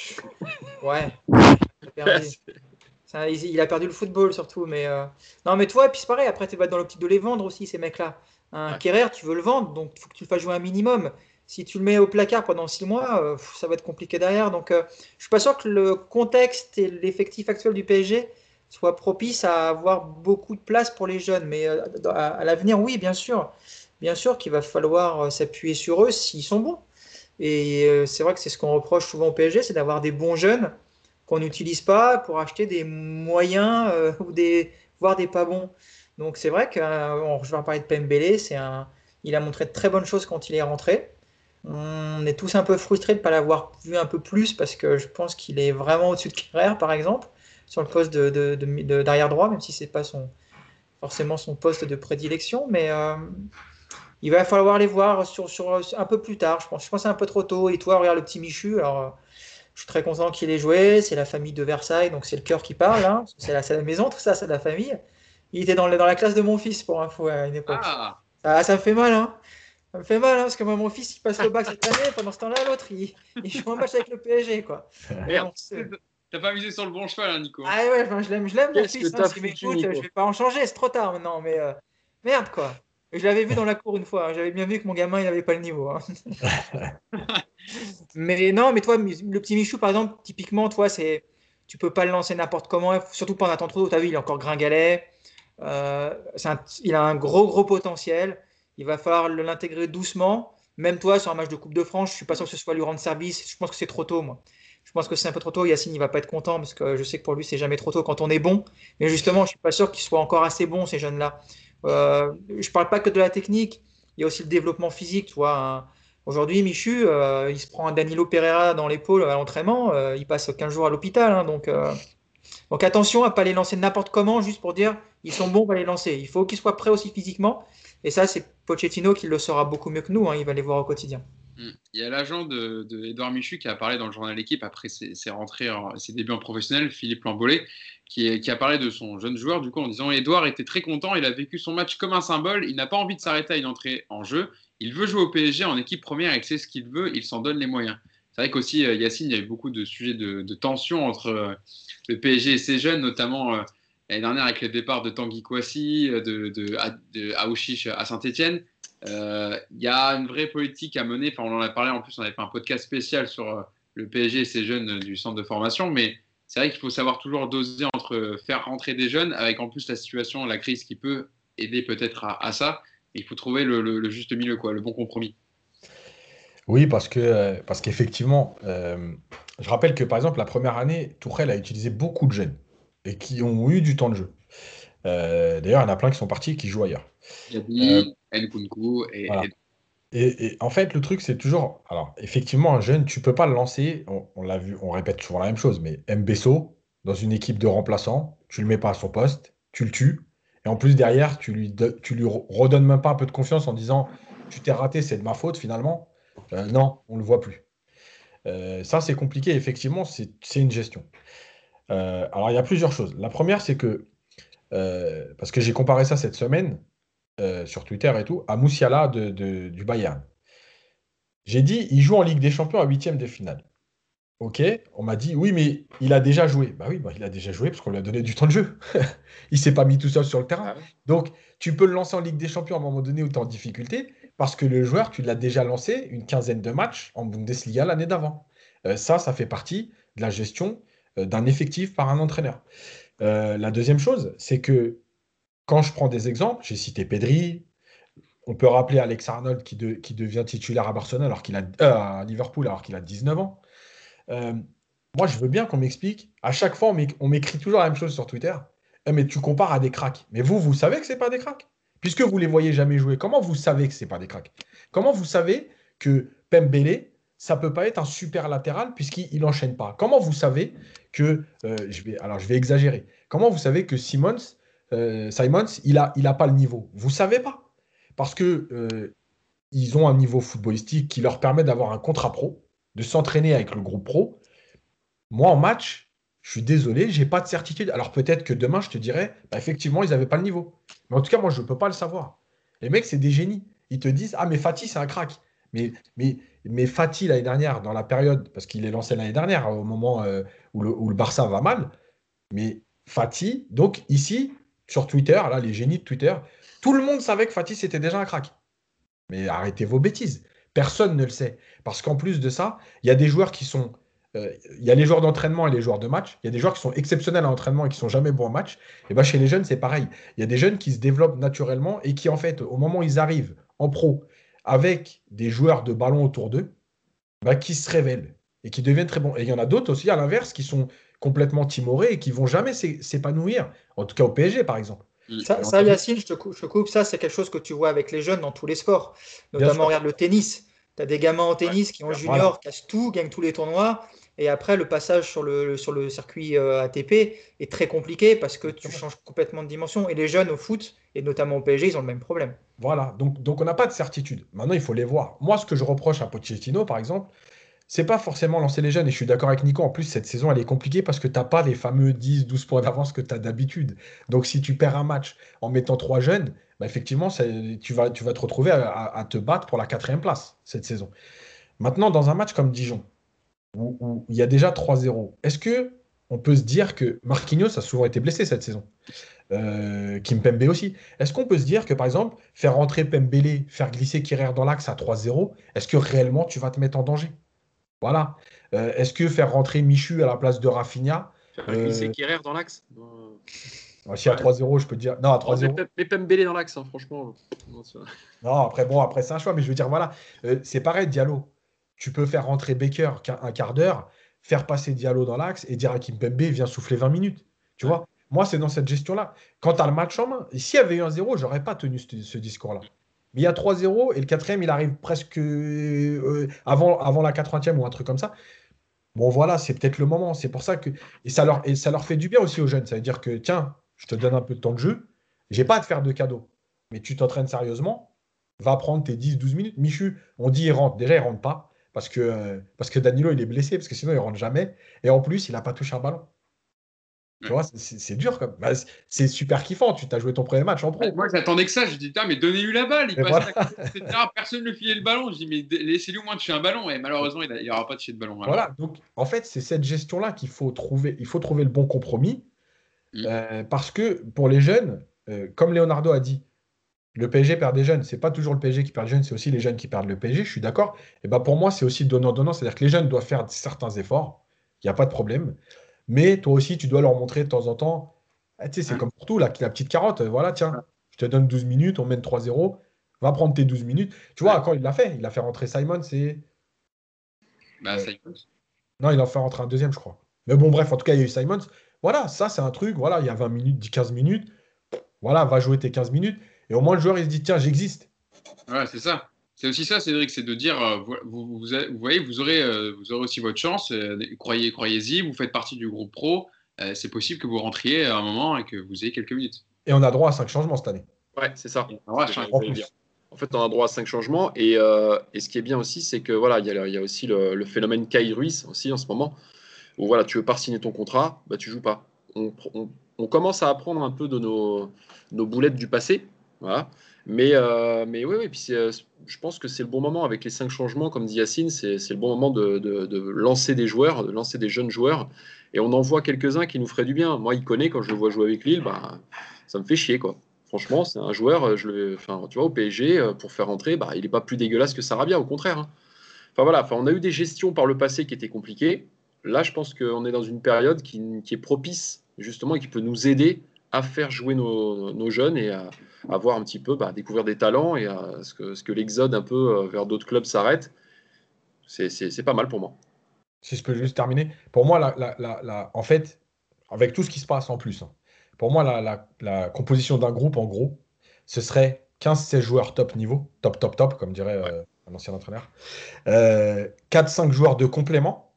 Ouais. il, a perdu le football surtout. Mais euh, Non, mais toi, puis c'est pareil. Après, tu vas dans l'optique de les vendre aussi, ces mecs-là. Un Kerrer, tu veux le vendre, donc il faut que tu le fasses jouer un minimum. Si tu le mets au placard pendant six mois, euh, ça va être compliqué derrière. Donc, euh, je suis pas sûr que le contexte et l'effectif actuel du PSG soit propice à avoir beaucoup de place pour les jeunes. Mais à, l'avenir, oui, bien sûr. Bien sûr qu'il va falloir s'appuyer sur eux s'ils sont bons. Et c'est vrai que c'est ce qu'on reproche souvent au PSG, c'est d'avoir des bons jeunes qu'on n'utilise pas pour acheter des moyens euh, ou des voire des pas bons. Donc c'est vrai que euh, je vais en parler de Pembele, c'est un, il a montré de très bonnes choses quand il est rentré. On est tous un peu frustrés de ne pas l'avoir vu un peu plus parce que je pense qu'il est vraiment au-dessus de Kerrer, par exemple, sur le poste de, d'arrière droit, même si c'est pas son forcément son poste de prédilection, mais euh, il va falloir les voir sur, un peu plus tard. Je pense, je pense c'est un peu trop tôt. Et toi, regarde le petit Michu. Je suis très content qu'il ait joué. C'est la famille de Versailles, donc c'est le cœur qui parle. Hein. C'est la, maison, tout ça, c'est la famille. Il était dans, dans la classe de mon fils, pour info, à une époque. Ah. Ça, me fait mal, hein. Ça me fait mal, hein, parce que moi, mon fils, il passe le bac cette année. Pendant ce temps-là, l'autre, il, joue un match avec le PSG, quoi. Merde. T'as pas misé sur le bon cheval, hein, Nico. Ah ouais, je l'aime, je l'aime, mon fils. Hein, m'écoute, je vais pas en changer, c'est trop tard maintenant. Mais euh, merde, quoi. Je l'avais vu dans la cour une fois. J'avais bien vu que mon gamin, il n'avait pas le niveau. mais non, mais toi, le petit Michou, par exemple, typiquement, toi, c'est tu peux pas le lancer n'importe comment, surtout pas en attendant trop. Tu as vu, il est encore gringalet. Euh, il a un gros, gros potentiel. Il va falloir l'intégrer doucement. Même toi, sur un match de Coupe de France, je suis pas sûr que ce soit lui rendre service. Je pense que c'est trop tôt, moi. Je pense que c'est un peu trop tôt. Yacine, il va pas être content parce que je sais que pour lui, c'est jamais trop tôt quand on est bon. Mais justement, je suis pas sûr qu'il soit encore assez bon, ces jeunes-là. Euh, je parle pas que de la technique. Il y a aussi le développement physique. Hein. Aujourd'hui, Michu, euh, il se prend un Danilo Pereira dans l'épaule à l'entraînement, euh, il passe 15 jours à l'hôpital. Hein, donc, donc attention à ne pas les lancer n'importe comment, juste pour dire ils sont bons, on va les lancer. Il faut qu'ils soient prêts aussi physiquement. Et ça, c'est Pochettino qui le saura beaucoup mieux que nous. Hein, il va les voir au quotidien. Mm. Il y a l'agent de, Michu qui a parlé dans le journal L'équipe après ses, débuts en professionnel, Philippe Lambollet, qui, a parlé de son jeune joueur du coup en disant Edouard était très content, il a vécu son match comme un symbole, il n'a pas envie de s'arrêter à une entrée en jeu, il veut jouer au PSG en équipe première et c'est ce qu'il veut, il s'en donne les moyens. C'est vrai qu'aussi, euh, Yacine, il y a eu beaucoup de sujets de, tension entre euh, le PSG et ses jeunes, notamment euh, l'année dernière avec le départ de Tanguy Kouassi, de, de, de à Saint-Etienne. Il y a une vraie politique à mener. Enfin, on en a parlé en plus, on avait fait un podcast spécial sur le PSG et ses jeunes du centre de formation. Mais c'est vrai qu'il faut savoir toujours doser entre faire rentrer des jeunes, avec en plus la situation, la crise qui peut aider peut-être à ça, il faut trouver le, juste milieu, quoi, le bon compromis. Oui, parce que euh, parce qu'effectivement, euh, je rappelle que par exemple la première année, Tourelle a utilisé beaucoup de jeunes et qui ont eu du temps de jeu. Euh, d'ailleurs, il y en a plein qui sont partis et qui jouent ailleurs. Yabi, Nkunku et, et... Et, en fait, le truc, c'est toujours. Alors, effectivement, un jeune, tu peux pas le lancer. On, l'a vu, on répète toujours la même chose, mais Mbesso, dans une équipe de remplaçants, tu le mets pas à son poste, tu le tues, et en plus, derrière, tu lui, tu lui redonnes même pas un peu de confiance en disant Tu t'es raté, c'est de ma faute finalement. Euh, non, on ne le voit plus. Euh, ça, c'est compliqué. Effectivement, c'est une gestion. Euh, alors, il y a plusieurs choses. La première, c'est que, parce que j'ai comparé ça cette semaine sur Twitter et tout, à Moussiala de, du Bayern. J'ai dit il joue en Ligue des Champions à huitième de finale. Ok, on m'a dit oui, mais il a déjà joué. Bah oui, bah, il a déjà joué parce qu'on lui a donné du temps de jeu. il s'est pas mis tout seul sur le terrain. Ah Donc, tu peux le lancer en Ligue des Champions à un moment donné où tu es en difficulté parce que le joueur, tu l'as déjà lancé une quinzaine de matchs en Bundesliga l'année d'avant. Euh, ça, ça fait partie de la gestion euh, d'un effectif par un entraîneur. Euh, la deuxième chose, c'est que quand je prends des exemples, j'ai cité Pedri, on peut rappeler Alex Arnold qui, devient titulaire à Barcelone alors qu'il a à Liverpool alors qu'il a 19 ans. Euh, moi, je veux bien qu'on m'explique. À chaque fois, on m'écrit toujours la même chose sur Twitter. Mais tu compares à des cracks. Mais vous, vous savez que ce n'est pas des cracks Puisque vous les voyez jamais jouer, comment vous savez que ce n'est pas des cracks? Comment vous savez que Pembele, ça peut pas être un super latéral puisqu'il n'enchaîne pas Comment vous savez que. Euh, je vais, alors, je vais exagérer. Comment vous savez que Simons, euh, Simons il n'a pas le niveau? Vous savez pas. Parce que euh, ils ont un niveau footballistique qui leur permet d'avoir un contrat pro, de s'entraîner avec le groupe pro. Moi, en match, je suis désolé, j'ai pas de certitude. Alors peut-être que demain, je te dirais, bah, effectivement, ils n'avaient pas le niveau. Mais en tout cas, moi, je ne peux pas le savoir. Les mecs, c'est des génies. Ils te disent, ah, mais Fatih, c'est un crack. Mais, mais, mais Fatih, l'année dernière, dans la période, parce qu'il est lancé l'année dernière, au moment euh, où, le, où, le, Barça va mal, mais Fatih, donc ici, sur Twitter, là, les génies de Twitter, tout le monde savait que Fatih, c'était déjà un crack. Mais arrêtez vos bêtises. Personne ne le sait. Parce qu'en plus de ça, il y a des joueurs qui sont. Euh, il y a les joueurs d'entraînement et les joueurs de match. Il y a des joueurs qui sont exceptionnels en entraînement et qui sont jamais bons en match. Et bien chez les jeunes, c'est pareil. Il y a des jeunes qui se développent naturellement et qui, en fait, au moment où ils arrivent en pro, avec des joueurs de ballon autour d'eux, bah, qui se révèlent et qui deviennent très bons. Et il y en a d'autres aussi, à l'inverse, qui sont complètement timorés et qui vont jamais s'épanouir, en tout cas au PSG par exemple. Ça, ça Yacine, je te, coupe, je coupe, ça c'est quelque chose que tu vois avec les jeunes dans tous les sports, notamment regarde le tennis. Tu as des gamins en tennis qui ont junior, cassent tout, gagnent tous les tournois, et après le passage sur le, sur le circuit euh, ATP est très compliqué parce que tu changes complètement de dimension. Et les jeunes au foot, et notamment au PSG, ils ont le même problème. Voilà, donc, donc on n'a pas de certitude. Maintenant, il faut les voir. Moi, ce que je reproche à Pochettino, par exemple, c'est pas forcément lancer les jeunes. Et je suis d'accord avec Nico. En plus, cette saison, elle est compliquée parce que tu n'as pas les fameux 10, 12 points d'avance que tu as d'habitude. Donc, si tu perds un match en mettant trois jeunes, bah, effectivement, tu vas, tu vas te retrouver à, te battre pour la quatrième place cette saison. Maintenant, dans un match comme Dijon, où, il y a déjà 3-0, est-ce que on peut se dire que Marquinhos a souvent été blessé cette saison? Euh, Kim Pembe aussi. Est-ce qu'on peut se dire que, par exemple, faire rentrer Pembele, faire glisser Kirer dans l'axe à 3-0, est-ce que réellement tu vas te mettre en danger? Voilà. Euh, est-ce que faire rentrer Michu à la place de Rafinha Faire glisser euh... dans l'axe? Si à 3-0, je peux dire. Non, à 3-0. Mais Pembele dans l'axe, hein, franchement. Non, après, bon, après, c'est un choix, mais je veux dire, voilà. C'est pareil, Diallo. Tu peux faire rentrer Baker un quart d'heure, faire passer Diallo dans l'axe et dire à Kim Pembe, viens souffler 20 minutes. Tu vois? Moi, c'est dans cette gestion-là. Quand tu as le match en main, s'il y avait eu un 0, j'aurais pas tenu ce discours-là. Mais il y a 3-0 et le quatrième, il arrive presque euh, avant, avant la 80e ou un truc comme ça. Bon, voilà, c'est peut-être le moment. C'est pour ça que. Et ça, leur, et ça leur fait du bien aussi aux jeunes. Ça veut dire que, tiens, je te donne un peu de temps de jeu. J'ai pas à te faire de cadeau. Mais tu t'entraînes sérieusement. Va prendre tes 10-12 minutes. Michu, on dit il rentre. Déjà, il rentre pas. Parce que, euh, parce que Danilo, il est blessé. Parce que sinon, il rentre jamais. Et en plus, il n'a pas touché un ballon. Tu vois, c'est dur. Bah, c'est super kiffant. Tu t'as joué ton premier match en pro. moi, j'attendais que ça. Je dis, mais donnez-lui la balle. Il passe Personne ne lui filait le ballon. Je dis, mais laissez-lui au moins toucher un ballon. Et malheureusement, il n'y aura pas touché de ballon. Voilà. Donc, en fait, c'est cette gestion-là qu'il faut trouver. Il faut trouver le bon compromis. Mm. Euh, parce que pour les jeunes, euh, comme Leonardo a dit, le PSG perd des jeunes. C'est pas toujours le PSG qui perd des jeunes, c'est aussi les jeunes qui perdent le PSG. Je suis d'accord. Et ben pour moi, c'est aussi donnant-donnant. C'est-à-dire que les jeunes doivent faire certains efforts. Il n'y a pas de problème. Mais toi aussi, tu dois leur montrer de temps en temps. Ah, tu sais, c'est comme pour tout, la, la petite carotte. Voilà, tiens, je te donne 12 minutes, on mène 3-0. Va prendre tes 12 minutes. Tu vois, quand il l'a fait, il a fait rentrer Simon, c'est. Bah, Simons. Non, il en fait rentrer un deuxième, je crois. Mais bon, bref, en tout cas, il y a eu Simons. Voilà, ça, c'est un truc. Voilà, il y a 20 minutes, 10, 15 minutes. Voilà, va jouer tes 15 minutes. Et au moins, le joueur, il se dit, tiens, j'existe. Ouais, c'est ça. C'est aussi ça, Cédric, c'est de dire, euh, vous, vous, voyez, vous aurez, euh, vous aurez aussi votre chance, euh, croyez, croyez-y, vous faites partie du groupe pro, c'est possible que vous rentriez à un moment et que vous ayez quelques minutes. Et on a droit à cinq changements cette année. Ouais, c'est ça. en fait, on a droit à cinq changements. Et, et ce qui est bien aussi, c'est que voilà, il y, y, a aussi le, phénomène Kai Ruiz aussi en ce moment, où voilà, tu veux pas signer ton contrat, bah tu joues pas. On, on, on commence à apprendre un peu de nos, nos boulettes du passé. Euh, mais oui, euh, je pense que c'est le bon moment avec les cinq changements, comme dit Yacine, c'est le bon moment de, lancer des joueurs, de lancer des jeunes joueurs. Et on en voit quelques-uns qui nous feraient du bien. Moi, il connaît, quand je le vois jouer avec Lille, bah, ça me fait chier. Franchement, c'est un joueur, enfin, tu vois, au PSG, euh, pour faire rentrer, bah, il n'est pas plus dégueulasse que Sarabia, au contraire. Hein. Enfin voilà, on a eu des gestions par le passé qui étaient compliquées. Là, je pense qu'on est dans une période qui, qui, est propice, justement, et qui peut nous aider à faire jouer nos, nos jeunes et à, à voir un petit peu, bah, découvrir des talents et à ce que, ce que l'exode un peu euh, vers d'autres clubs s'arrête. C'est pas mal pour moi. Si je peux juste terminer. Pour moi, la, la, la, en fait, avec tout ce qui se passe en plus, hein, pour moi, la, composition d'un groupe, en gros, ce serait 15-16 joueurs top niveau, top, top, top, comme dirait euh, un ancien entraîneur. Euh, 4-5 joueurs de complément,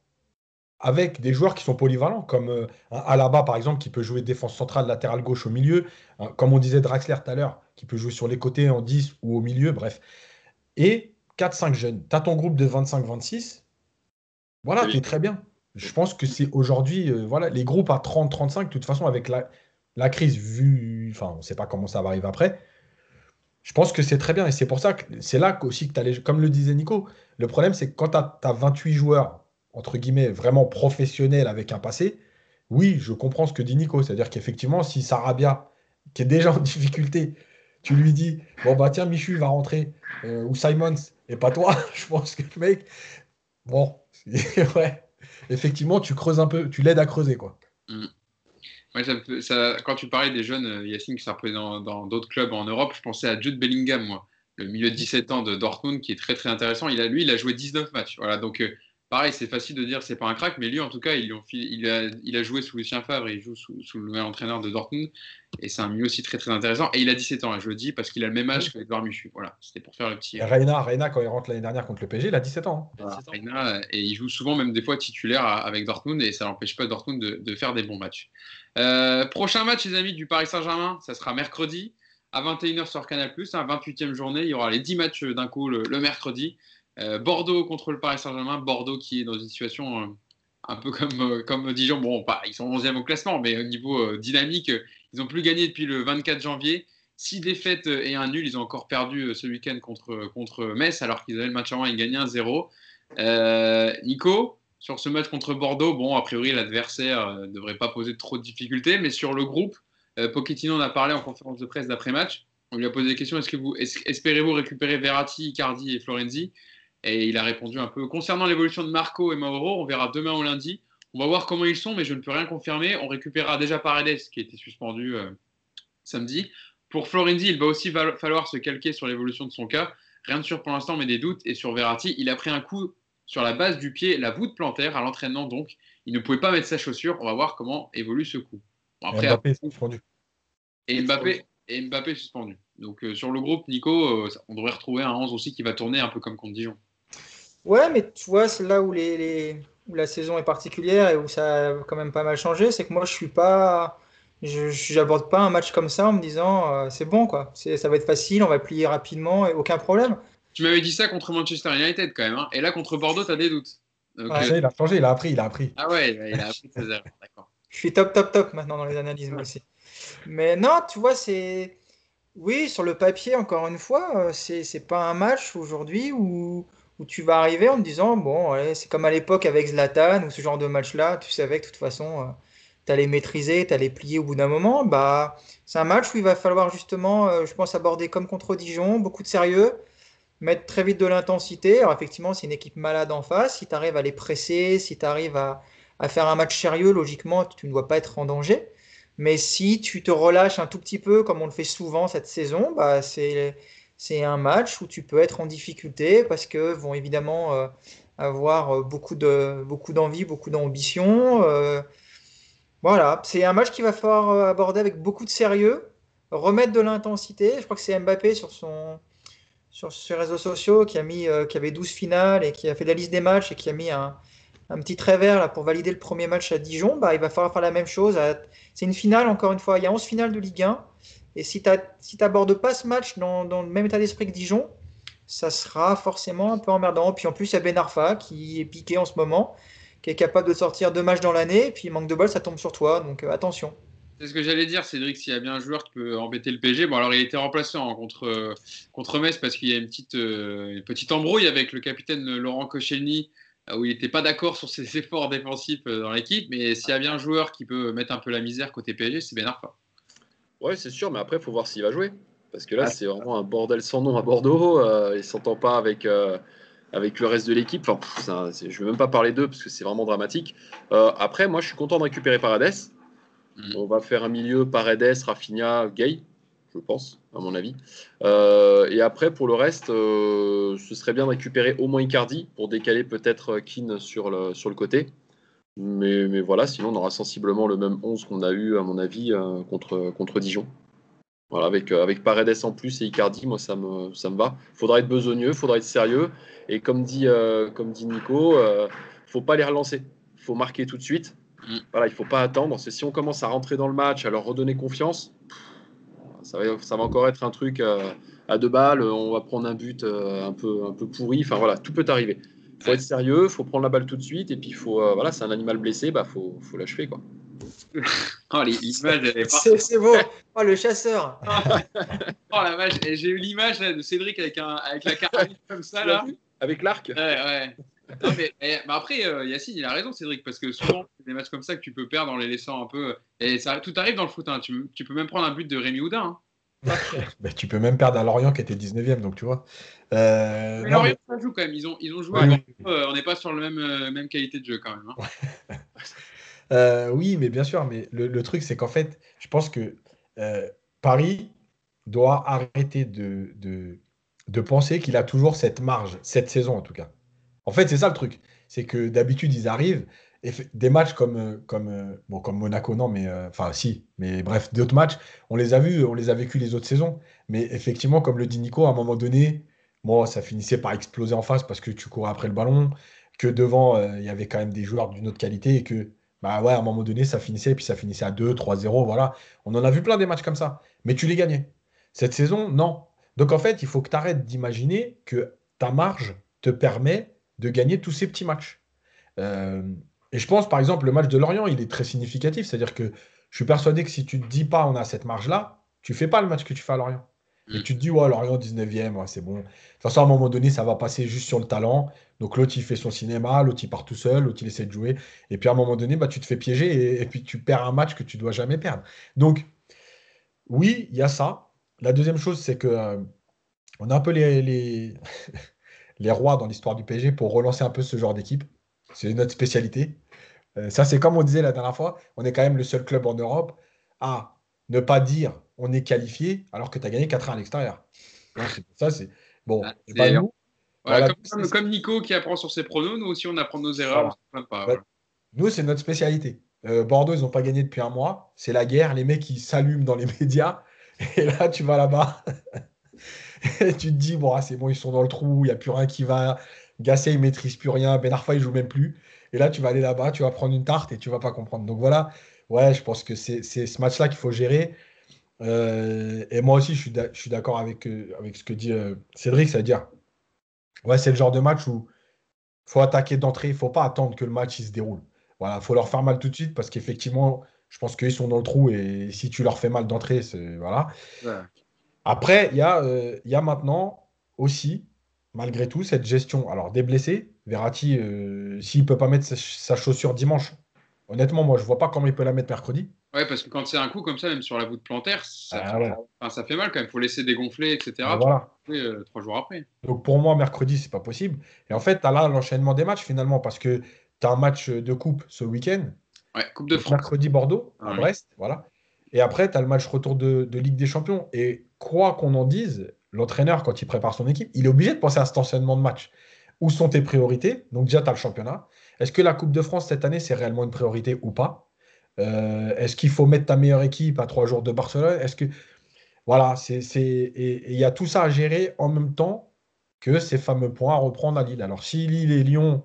avec des joueurs qui sont polyvalents, comme euh, Alaba par exemple, qui peut jouer défense centrale, latérale gauche au milieu. Hein, comme on disait Draxler tout à l'heure, qui peut jouer sur les côtés en 10 ou au milieu, bref. Et 4-5 jeunes. Tu as ton groupe de 25-26. Voilà, tu es très bien. Je pense que c'est aujourd'hui, euh, voilà, les groupes à 30-35, de toute façon, avec la, la crise vue, enfin, on ne sait pas comment ça va arriver après. Je pense que c'est très bien. Et c'est pour ça que c'est là aussi que tu as comme le disait Nico, le problème, c'est que quand tu as, 28 joueurs, entre guillemets, vraiment professionnels avec un passé, oui, je comprends ce que dit Nico. C'est-à-dire qu'effectivement, si Sarabia, qui est déjà en difficulté, tu lui dis, bon, bah tiens, Michu va rentrer, euh, ou Simons, et pas toi, je pense que le mec, bon, ouais, effectivement, tu creuses un peu, tu l'aides à creuser, quoi. Mm. quand tu parlais des jeunes, euh, Yacine, qui sont dans d'autres clubs en Europe, je pensais à Jude Bellingham, le milieu de 17 ans de Dortmund, qui est très très intéressant. Il a, lui, il a joué 19 matchs. Voilà, donc euh, pareil, c'est facile de dire c'est pas un crack, mais lui, en tout cas, il, il, a, il a, joué sous Lucien Favre, il joue sous, le nouvel entraîneur de Dortmund, et c'est un milieu aussi très très intéressant. Et il a 17 ans, je le dis, parce qu'il a le même âge qu'Edouard Michu. Voilà, c'était pour faire le petit. Et Reina, Reina, quand il rentre l'année dernière contre le PSG, il a 17 ans. Hein. Reina, et il joue souvent même des fois titulaire avec Dortmund, et ça n'empêche pas Dortmund de, faire des bons matchs. Euh, prochain match, les amis, du Paris Saint-Germain, ça sera mercredi à 21h sur Canal+, hein, 28e journée. Il y aura les 10 matchs d'un coup le mercredi. Euh, Bordeaux contre le Paris Saint-Germain. Bordeaux qui est dans une situation euh, un peu comme, euh, comme Dijon. Bon, pas, ils sont 11e au classement, mais au niveau dynamique, ils n'ont plus gagné depuis le 24 janvier. Six défaites et un nul. Ils ont encore perdu ce week-end contre, contre Metz, alors qu'ils avaient le match avant, ils gagnaient 1-0. Nico, sur ce match contre Bordeaux, bon, a priori, l'adversaire ne devrait pas poser trop de difficultés, mais sur le groupe, Pochettino en a parlé en conférence de presse d'après-match. On lui a posé des questions est-ce que vous espérez-vous récupérer Verratti, Icardi et Florenzi? Et il a répondu un peu concernant l'évolution de Marco et Mauro, on verra demain ou lundi. On va voir comment ils sont, mais je ne peux rien confirmer. On récupérera déjà Paredes, qui était suspendu euh, samedi. Pour Florenzi, il va aussi falloir se calquer sur l'évolution de son cas. Rien de sûr pour l'instant, mais des doutes. Et sur Verratti, il a pris un coup sur la base du pied, la voûte plantaire, à l'entraînement donc. Il ne pouvait pas mettre sa chaussure. On va voir comment évolue ce coup. après, et Mbappé suspendu. Et Mbappé, et Mbappé suspendu. Donc euh, sur le groupe, Nico, euh, on devrait retrouver un 11 aussi qui va tourner un peu comme contre Dijon. Ouais, mais tu vois, c'est là où, les, la saison est particulière et où ça a quand même pas mal changé, c'est que moi, je suis pas. Je n'aborde pas un match comme ça en me disant euh, c'est bon, quoi. Ça va être facile, on va plier rapidement et aucun problème. Tu m'avais dit ça contre Manchester United quand même. Hein. Et là, contre Bordeaux, tu as des doutes. Euh, il a changé, il a appris, il a appris. Ah ouais, il a appris ses erreurs, d'accord. Je suis top, top, top maintenant dans les analyses, moi aussi. Mais non, tu vois, c'est. Oui, sur le papier, encore une fois, euh, c'est pas un match aujourd'hui où où tu vas arriver en te disant, bon, c'est comme à l'époque avec Zlatan ou ce genre de match-là, tu savais que de toute façon, euh, tu allais maîtriser, tu allais plier au bout d'un moment. Bah, c'est un match où il va falloir justement, euh, je pense, aborder comme contre Dijon, beaucoup de sérieux, mettre très vite de l'intensité. Alors effectivement, c'est une équipe malade en face. Si tu arrives à les presser, si tu arrives à, à faire un match sérieux, logiquement, tu ne dois pas être en danger. Mais si tu te relâches un tout petit peu, comme on le fait souvent cette saison, bah, c'est c'est un match où tu peux être en difficulté parce que vont évidemment euh, avoir euh, beaucoup de beaucoup d'envie, beaucoup d'ambition. Euh, voilà, c'est un match qu'il va falloir aborder avec beaucoup de sérieux, remettre de l'intensité. Je crois que c'est Mbappé sur son sur ses réseaux sociaux qui a mis qui avait 12 finales et qui a fait la liste des matchs et qui a mis un, un petit travers là pour valider le premier match à Dijon. Bah, il va falloir faire la même chose. C'est une finale encore une fois. Il y a 11 finales de Ligue 1. Et si tu n'abordes pas ce match dans, le même état d'esprit que Dijon, ça sera forcément un peu emmerdant. Puis en plus, il y a Ben Arfa qui est piqué en ce moment, qui est capable de sortir deux matchs dans l'année, puis manque de bol, ça tombe sur toi. Donc euh, attention. C'est ce que j'allais dire, Cédric, s'il y a bien un joueur qui peut embêter le PG. Bon, alors il été remplaçant hein, contre, contre Metz parce qu'il y a une petite, euh, une petite embrouille avec le capitaine Laurent Koscielny euh, où il n'était pas d'accord sur ses efforts défensifs dans l'équipe. Mais s'il y a bien un joueur qui peut mettre un peu la misère côté PSG, c'est Ben Arfa. Ouais, c'est sûr, mais après, il faut voir s'il va jouer. Parce que là, c'est vraiment un bordel sans nom à Bordeaux. Euh, il ne s'entend pas avec, euh, avec le reste de l'équipe. Enfin, je ne vais même pas parler d'eux parce que c'est vraiment dramatique. Euh, après, moi, je suis content de récupérer Paredes. Mm. On va faire un milieu Paredes, Rafinha, Gay, je pense, à mon avis. et après, pour le reste, ce serait bien de récupérer au moins Icardi pour décaler peut-être Keane sur le, sur le côté. Mais, mais, voilà, sinon on aura sensiblement le même 11 qu'on a eu, à mon avis, euh, contre, contre Dijon. Voilà, avec, euh, avec Paredes en plus et Icardi, moi ça me, ça me va. Il faudra être besogneux, il faudra être sérieux. Et comme dit, euh, comme dit Nico, il ne faut pas les relancer. Il faut marquer tout de suite. Mm. Voilà, il ne faut pas attendre. si on commence à rentrer dans le match, à leur redonner confiance, ça, va, ça va encore être un truc à deux balles, on va prendre un but un, peu, un peu pourri. Enfin voilà, tout peut arriver. Il faut être sérieux, il faut prendre la balle tout de suite, et puis faut, voilà, c'est un animal blessé, bah faut, faut l'achever quoi. oh, l'image, C'est beau. Oh, le chasseur. oh la vache, j'ai eu l'image de Cédric avec, un, avec la carabine comme ça là. Avec l'arc? Ouais, ouais. Non, mais, eh, après, euh, Yacine, il a raison, Cédric, parce que souvent, c'est des matchs comme ça que tu peux perdre en les laissant un peu. Et ça, tout arrive dans le foot. Hein. Tu, tu, peux même prendre un but de Rémi Houdin. Hein. bah, tu peux même perdre à Lorient qui était 19ème, donc tu vois. Euh, Lorient, ça joue quand même. Ils ont, ils ont joué. Euh, on n'est pas sur la même, euh, même qualité de jeu quand même. Hein. Euh, oui, mais bien sûr, mais le, truc, c'est qu'en fait, je pense que Paris doit arrêter de, de, penser qu'il a toujours cette marge, cette saison en tout cas. En fait, c'est ça le truc. C'est que d'habitude, ils arrivent, des matchs comme, euh, comme, bon, comme Monaco, non, mais enfin, si, mais bref, d'autres matchs, on les a vus, on les a vécus les autres saisons. Mais effectivement, comme le dit Nico, à un moment donné, bon, ça finissait par exploser en face parce que tu courais après le ballon, que devant, il y avait quand même des joueurs d'une autre qualité et que bah ouais, à un moment donné, ça finissait, et puis ça finissait à 2, 3-0, voilà. On en a vu plein des matchs comme ça. Mais tu les gagnais. Cette saison, non. Donc en fait, il faut que tu arrêtes d'imaginer que ta marge te permet de gagner tous ces petits matchs. Euh, et je pense, par exemple, le match de Lorient, il est très significatif. C'est-à-dire que je suis persuadé que si tu ne te dis pas on a cette marge-là, tu fais pas le match que tu fais à Lorient. Et mm. tu te dis, ouais, Lorient 19e, c'est bon. De toute façon, à un moment donné, ça va passer juste sur le talent. Donc l'autre, il fait son cinéma, l'autre, il part tout seul, l'autre, il essaie de jouer. Et puis à un moment donné, bah, tu te fais piéger et, puis tu perds un match que tu dois jamais perdre. Donc, oui, il y a ça. La deuxième chose, c'est que euh, on a un peu les, les, les rois dans l'histoire du PSG pour relancer un peu ce genre d'équipe. C'est notre spécialité. Euh, ça, c'est comme on disait la dernière fois, on est quand même le seul club en Europe à ne pas dire on est qualifié alors que tu as gagné 4 1 à l'extérieur. Ça, c'est bon. Ah, comme, Nico qui apprend sur ses pronos, nous aussi on apprend nos erreurs. Nous, c'est notre spécialité. Euh, Bordeaux, ils n'ont pas gagné depuis un mois. C'est la guerre. Les mecs, ils s'allument dans les médias. Et là, tu vas là-bas. et tu te dis, bon, ah, c'est bon, ils sont dans le trou. Il n'y a plus rien qui va. Gasset, il maîtrise plus rien. Ben Arfa, il joue même plus. Et là, tu vas aller là-bas, tu vas prendre une tarte et tu vas pas comprendre. Donc voilà, ouais, je pense que c'est ce match-là qu'il faut gérer. Euh, et moi aussi, je suis d'accord avec, euh, avec ce que dit euh, Cédric, c'est-à-dire, ouais, c'est le genre de match où il faut attaquer d'entrée, il ne faut pas attendre que le match il se déroule. Voilà, il faut leur faire mal tout de suite parce qu'effectivement, je pense qu'ils sont dans le trou et si tu leur fais mal d'entrée, c'est. Voilà. Après, il y, a, y a maintenant aussi, malgré tout, cette gestion. Alors, des blessés, Verratti, s'il ne peut pas mettre sa, chaussure dimanche, honnêtement, moi, je ne vois pas comment il peut la mettre mercredi. Ouais, parce que quand c'est un coup comme ça, même sur la voûte plantaire, ça, ah fait, ça fait mal quand même. Il faut laisser dégonfler, etc. Ah, voilà. Euh, trois jours après. Donc pour moi, mercredi, c'est pas possible. Et en fait, tu as là l'enchaînement des matchs finalement, parce que tu as un match de coupe ce week-end. Ouais, Coupe de France. Mercredi, Bordeaux, à Brest. Voilà. Et après, tu as le match retour de, Ligue des Champions. Et quoi qu'on en dise, l'entraîneur, quand il prépare son équipe, il est obligé de penser à cet enchaînement de matchs. Où sont tes priorités? Donc déjà, tu as le championnat. Est-ce que la Coupe de France cette année, c'est réellement une priorité ou pas? Euh, est-ce qu'il faut mettre ta meilleure équipe à trois jours de Barcelone? Est-ce que voilà, c'est et il y a tout ça à gérer en même temps que ces fameux points à reprendre à Lille. Alors si Lille et Lyon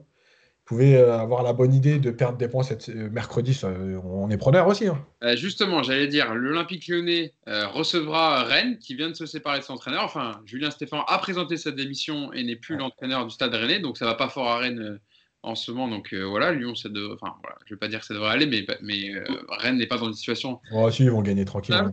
pouvaient euh, avoir la bonne idée de perdre des points cette, euh, mercredi, on est preneur aussi. Hein. justement, j'allais dire, l'Olympique lyonnais recevra Rennes, qui vient de se séparer de son entraîneur. Enfin, Julien Stéphane a présenté sa démission et n'est plus l'entraîneur du Stade Rennais, donc ça va pas fort à Rennes en ce moment. Donc euh, voilà, Lyon, ça devrait. Enfin, voilà, je vais pas dire que ça devrait aller, mais, mais euh, Rennes n'est pas dans une situation. Oh, si, ils vont gagner tranquille. Hein.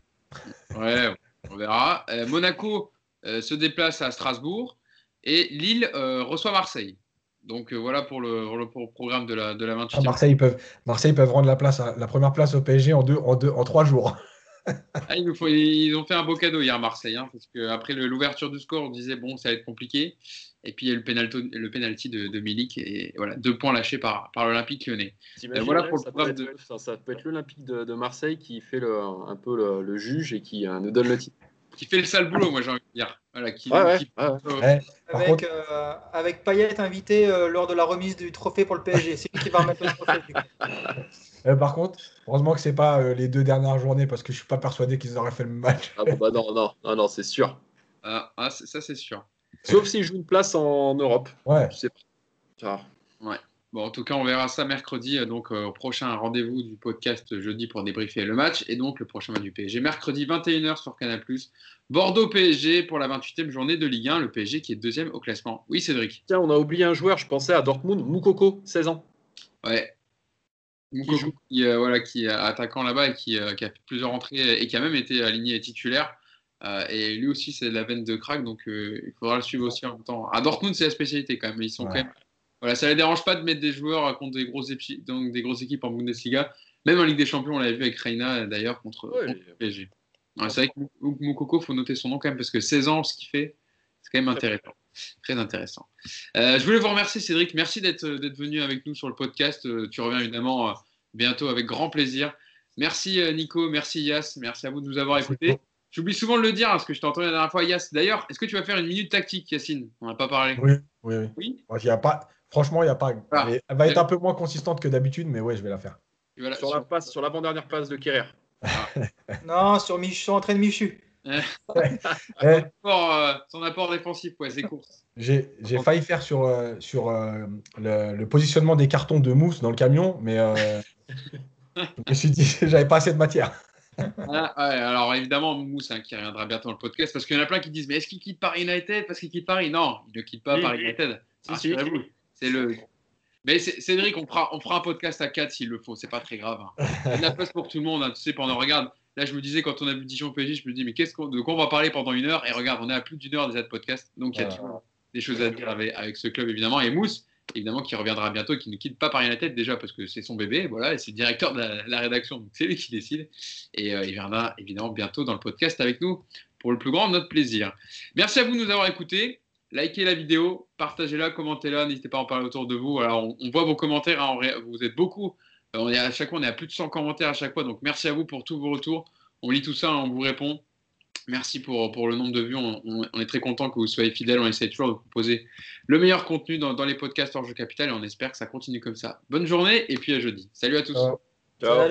Ouais, on verra. Euh, Monaco se déplace à Strasbourg et Lille reçoit Marseille. Donc voilà pour le, le, programme de la, de la 28 ah, Marseille, ils peuvent, Marseille peuvent rendre la, place la première place au PSG en, deux, en, deux, en trois jours. ah, il faut, ils ont fait un beau cadeau hier Marseille, hein, parce qu'après l'ouverture du score, on disait bon, ça va être compliqué. Et puis il y a eu le penalty, le penalty de, de, Milik et voilà deux points lâchés par, par l'Olympique Lyonnais. voilà pour ça, peut être, de... ça, peut être l'Olympique de, de, Marseille qui fait le, un peu le, le, juge et qui euh, nous donne le titre. Qui fait le sale boulot, moi j'ai envie de dire. Voilà, qui, ouais, qui... ouais, avec, contre... euh, avec Payet invité euh, lors de la remise du trophée pour le PSG. C'est lui qui va remettre le trophée. Euh, par contre, heureusement que c'est pas euh, les deux dernières journées parce que je suis pas persuadé qu'ils auraient fait le match. Ah bon, bah non, non, non, non c'est sûr. Ah, ah ça c'est sûr. Sauf s'il joue une place en Europe. Ouais. Je sais pas. Ouais. Bon, en tout cas, on verra ça mercredi, euh, donc au prochain rendez-vous du podcast jeudi pour débriefer le match et donc le prochain match du PSG. Mercredi 21h sur Canal+. Bordeaux PSG pour la 28e journée de Ligue 1, le PSG qui est deuxième au classement. Oui, Cédric. Tiens, on a oublié un joueur, je pensais à Dortmund, Moukoko, 16 ans. Ouais. Moukoko, qui, voilà, qui est attaquant là-bas et qui, qui, a fait plusieurs entrées et qui a même été aligné titulaire. Euh, et lui aussi, c'est la veine de crack, donc euh, il faudra le suivre aussi en même temps. À Dortmund, c'est la spécialité quand même. Ils sont quand même. Voilà, ça ne les dérange pas de mettre des joueurs contre des grosses, donc des grosses équipes en Bundesliga. Même en Ligue des Champions, on l'avait vu avec Reina d'ailleurs contre, PSG. c'est vrai que Moukoko, il faut noter son nom quand même parce que 16 ans, ce qu'il fait, c'est quand même intéressant. Très intéressant. Euh, je voulais vous remercier, Cédric. Merci d'être venu avec nous sur le podcast. tu reviens évidemment bientôt avec grand plaisir. Merci Nico, merci Yas, merci à vous de nous avoir écoutés. J'oublie souvent de le dire, parce que je t'ai entendu la dernière fois, Yass. D'ailleurs, est-ce que tu vas faire une minute tactique, Yacine? On n'a pas parlé. Oui, oui, oui. oui? Y a pas... Franchement, il n'y a pas. Ah. Elle va être un peu moins consistante que d'habitude, mais ouais, je vais la faire. sur, la passe, sur l'avant-dernière passe de Kerrer. Ah. non, sur, Mich... sur entraîne Michu. Euh, son, apport, défensif, ouais, c'est course. J'ai failli faire sur, euh, sur euh, le, positionnement des cartons de mousse dans le camion, mais je me suis dit j'avais pas assez de matière. Ah, alors évidemment, Mousse hein, qui reviendra bientôt dans le podcast, parce qu'il y en a plein qui disent Mais est-ce qu'il quitte Paris United? Parce qu'il quitte Paris? Non, il ne quitte pas Paris United. C'est le. Mais Cédric, on fera, on fera un podcast à 4 s'il le faut, c'est pas très grave. Hein. Il y a de la place pour tout le monde, hein. tu sais, pendant, regarde, là je me disais quand on a vu Dijon PSG, je me dis mais qu'est-ce qu'on, de quoi on va parler pendant une heure? Et regarde, on est à plus d'une heure déjà de podcast, donc il y a toujours des choses à dire avec, avec, ce club évidemment. Et Mousse, évidemment, qui reviendra bientôt, qui ne quitte pas Paris tête déjà parce que c'est son bébé, voilà, et c'est le directeur de la, rédaction, donc c'est lui qui décide. Et euh, il viendra évidemment bientôt dans le podcast avec nous pour le plus grand de notre plaisir. Merci à vous de nous avoir écoutés. Likez la vidéo, partagez-la, commentez-la, n'hésitez pas à en parler autour de vous. Alors, on, voit vos commentaires, hein, vous êtes beaucoup. Euh, on est à chaque fois, on est à plus de 100 commentaires à chaque fois, donc merci à vous pour tous vos retours. On lit tout ça, on vous répond. Merci pour, pour le nombre de vues. On, est très content que vous soyez fidèles. On essaie toujours de vous proposer le meilleur contenu dans, dans les podcasts hors jeu capital et on espère que ça continue comme ça. Bonne journée et puis à jeudi. Salut à tous. Ciao.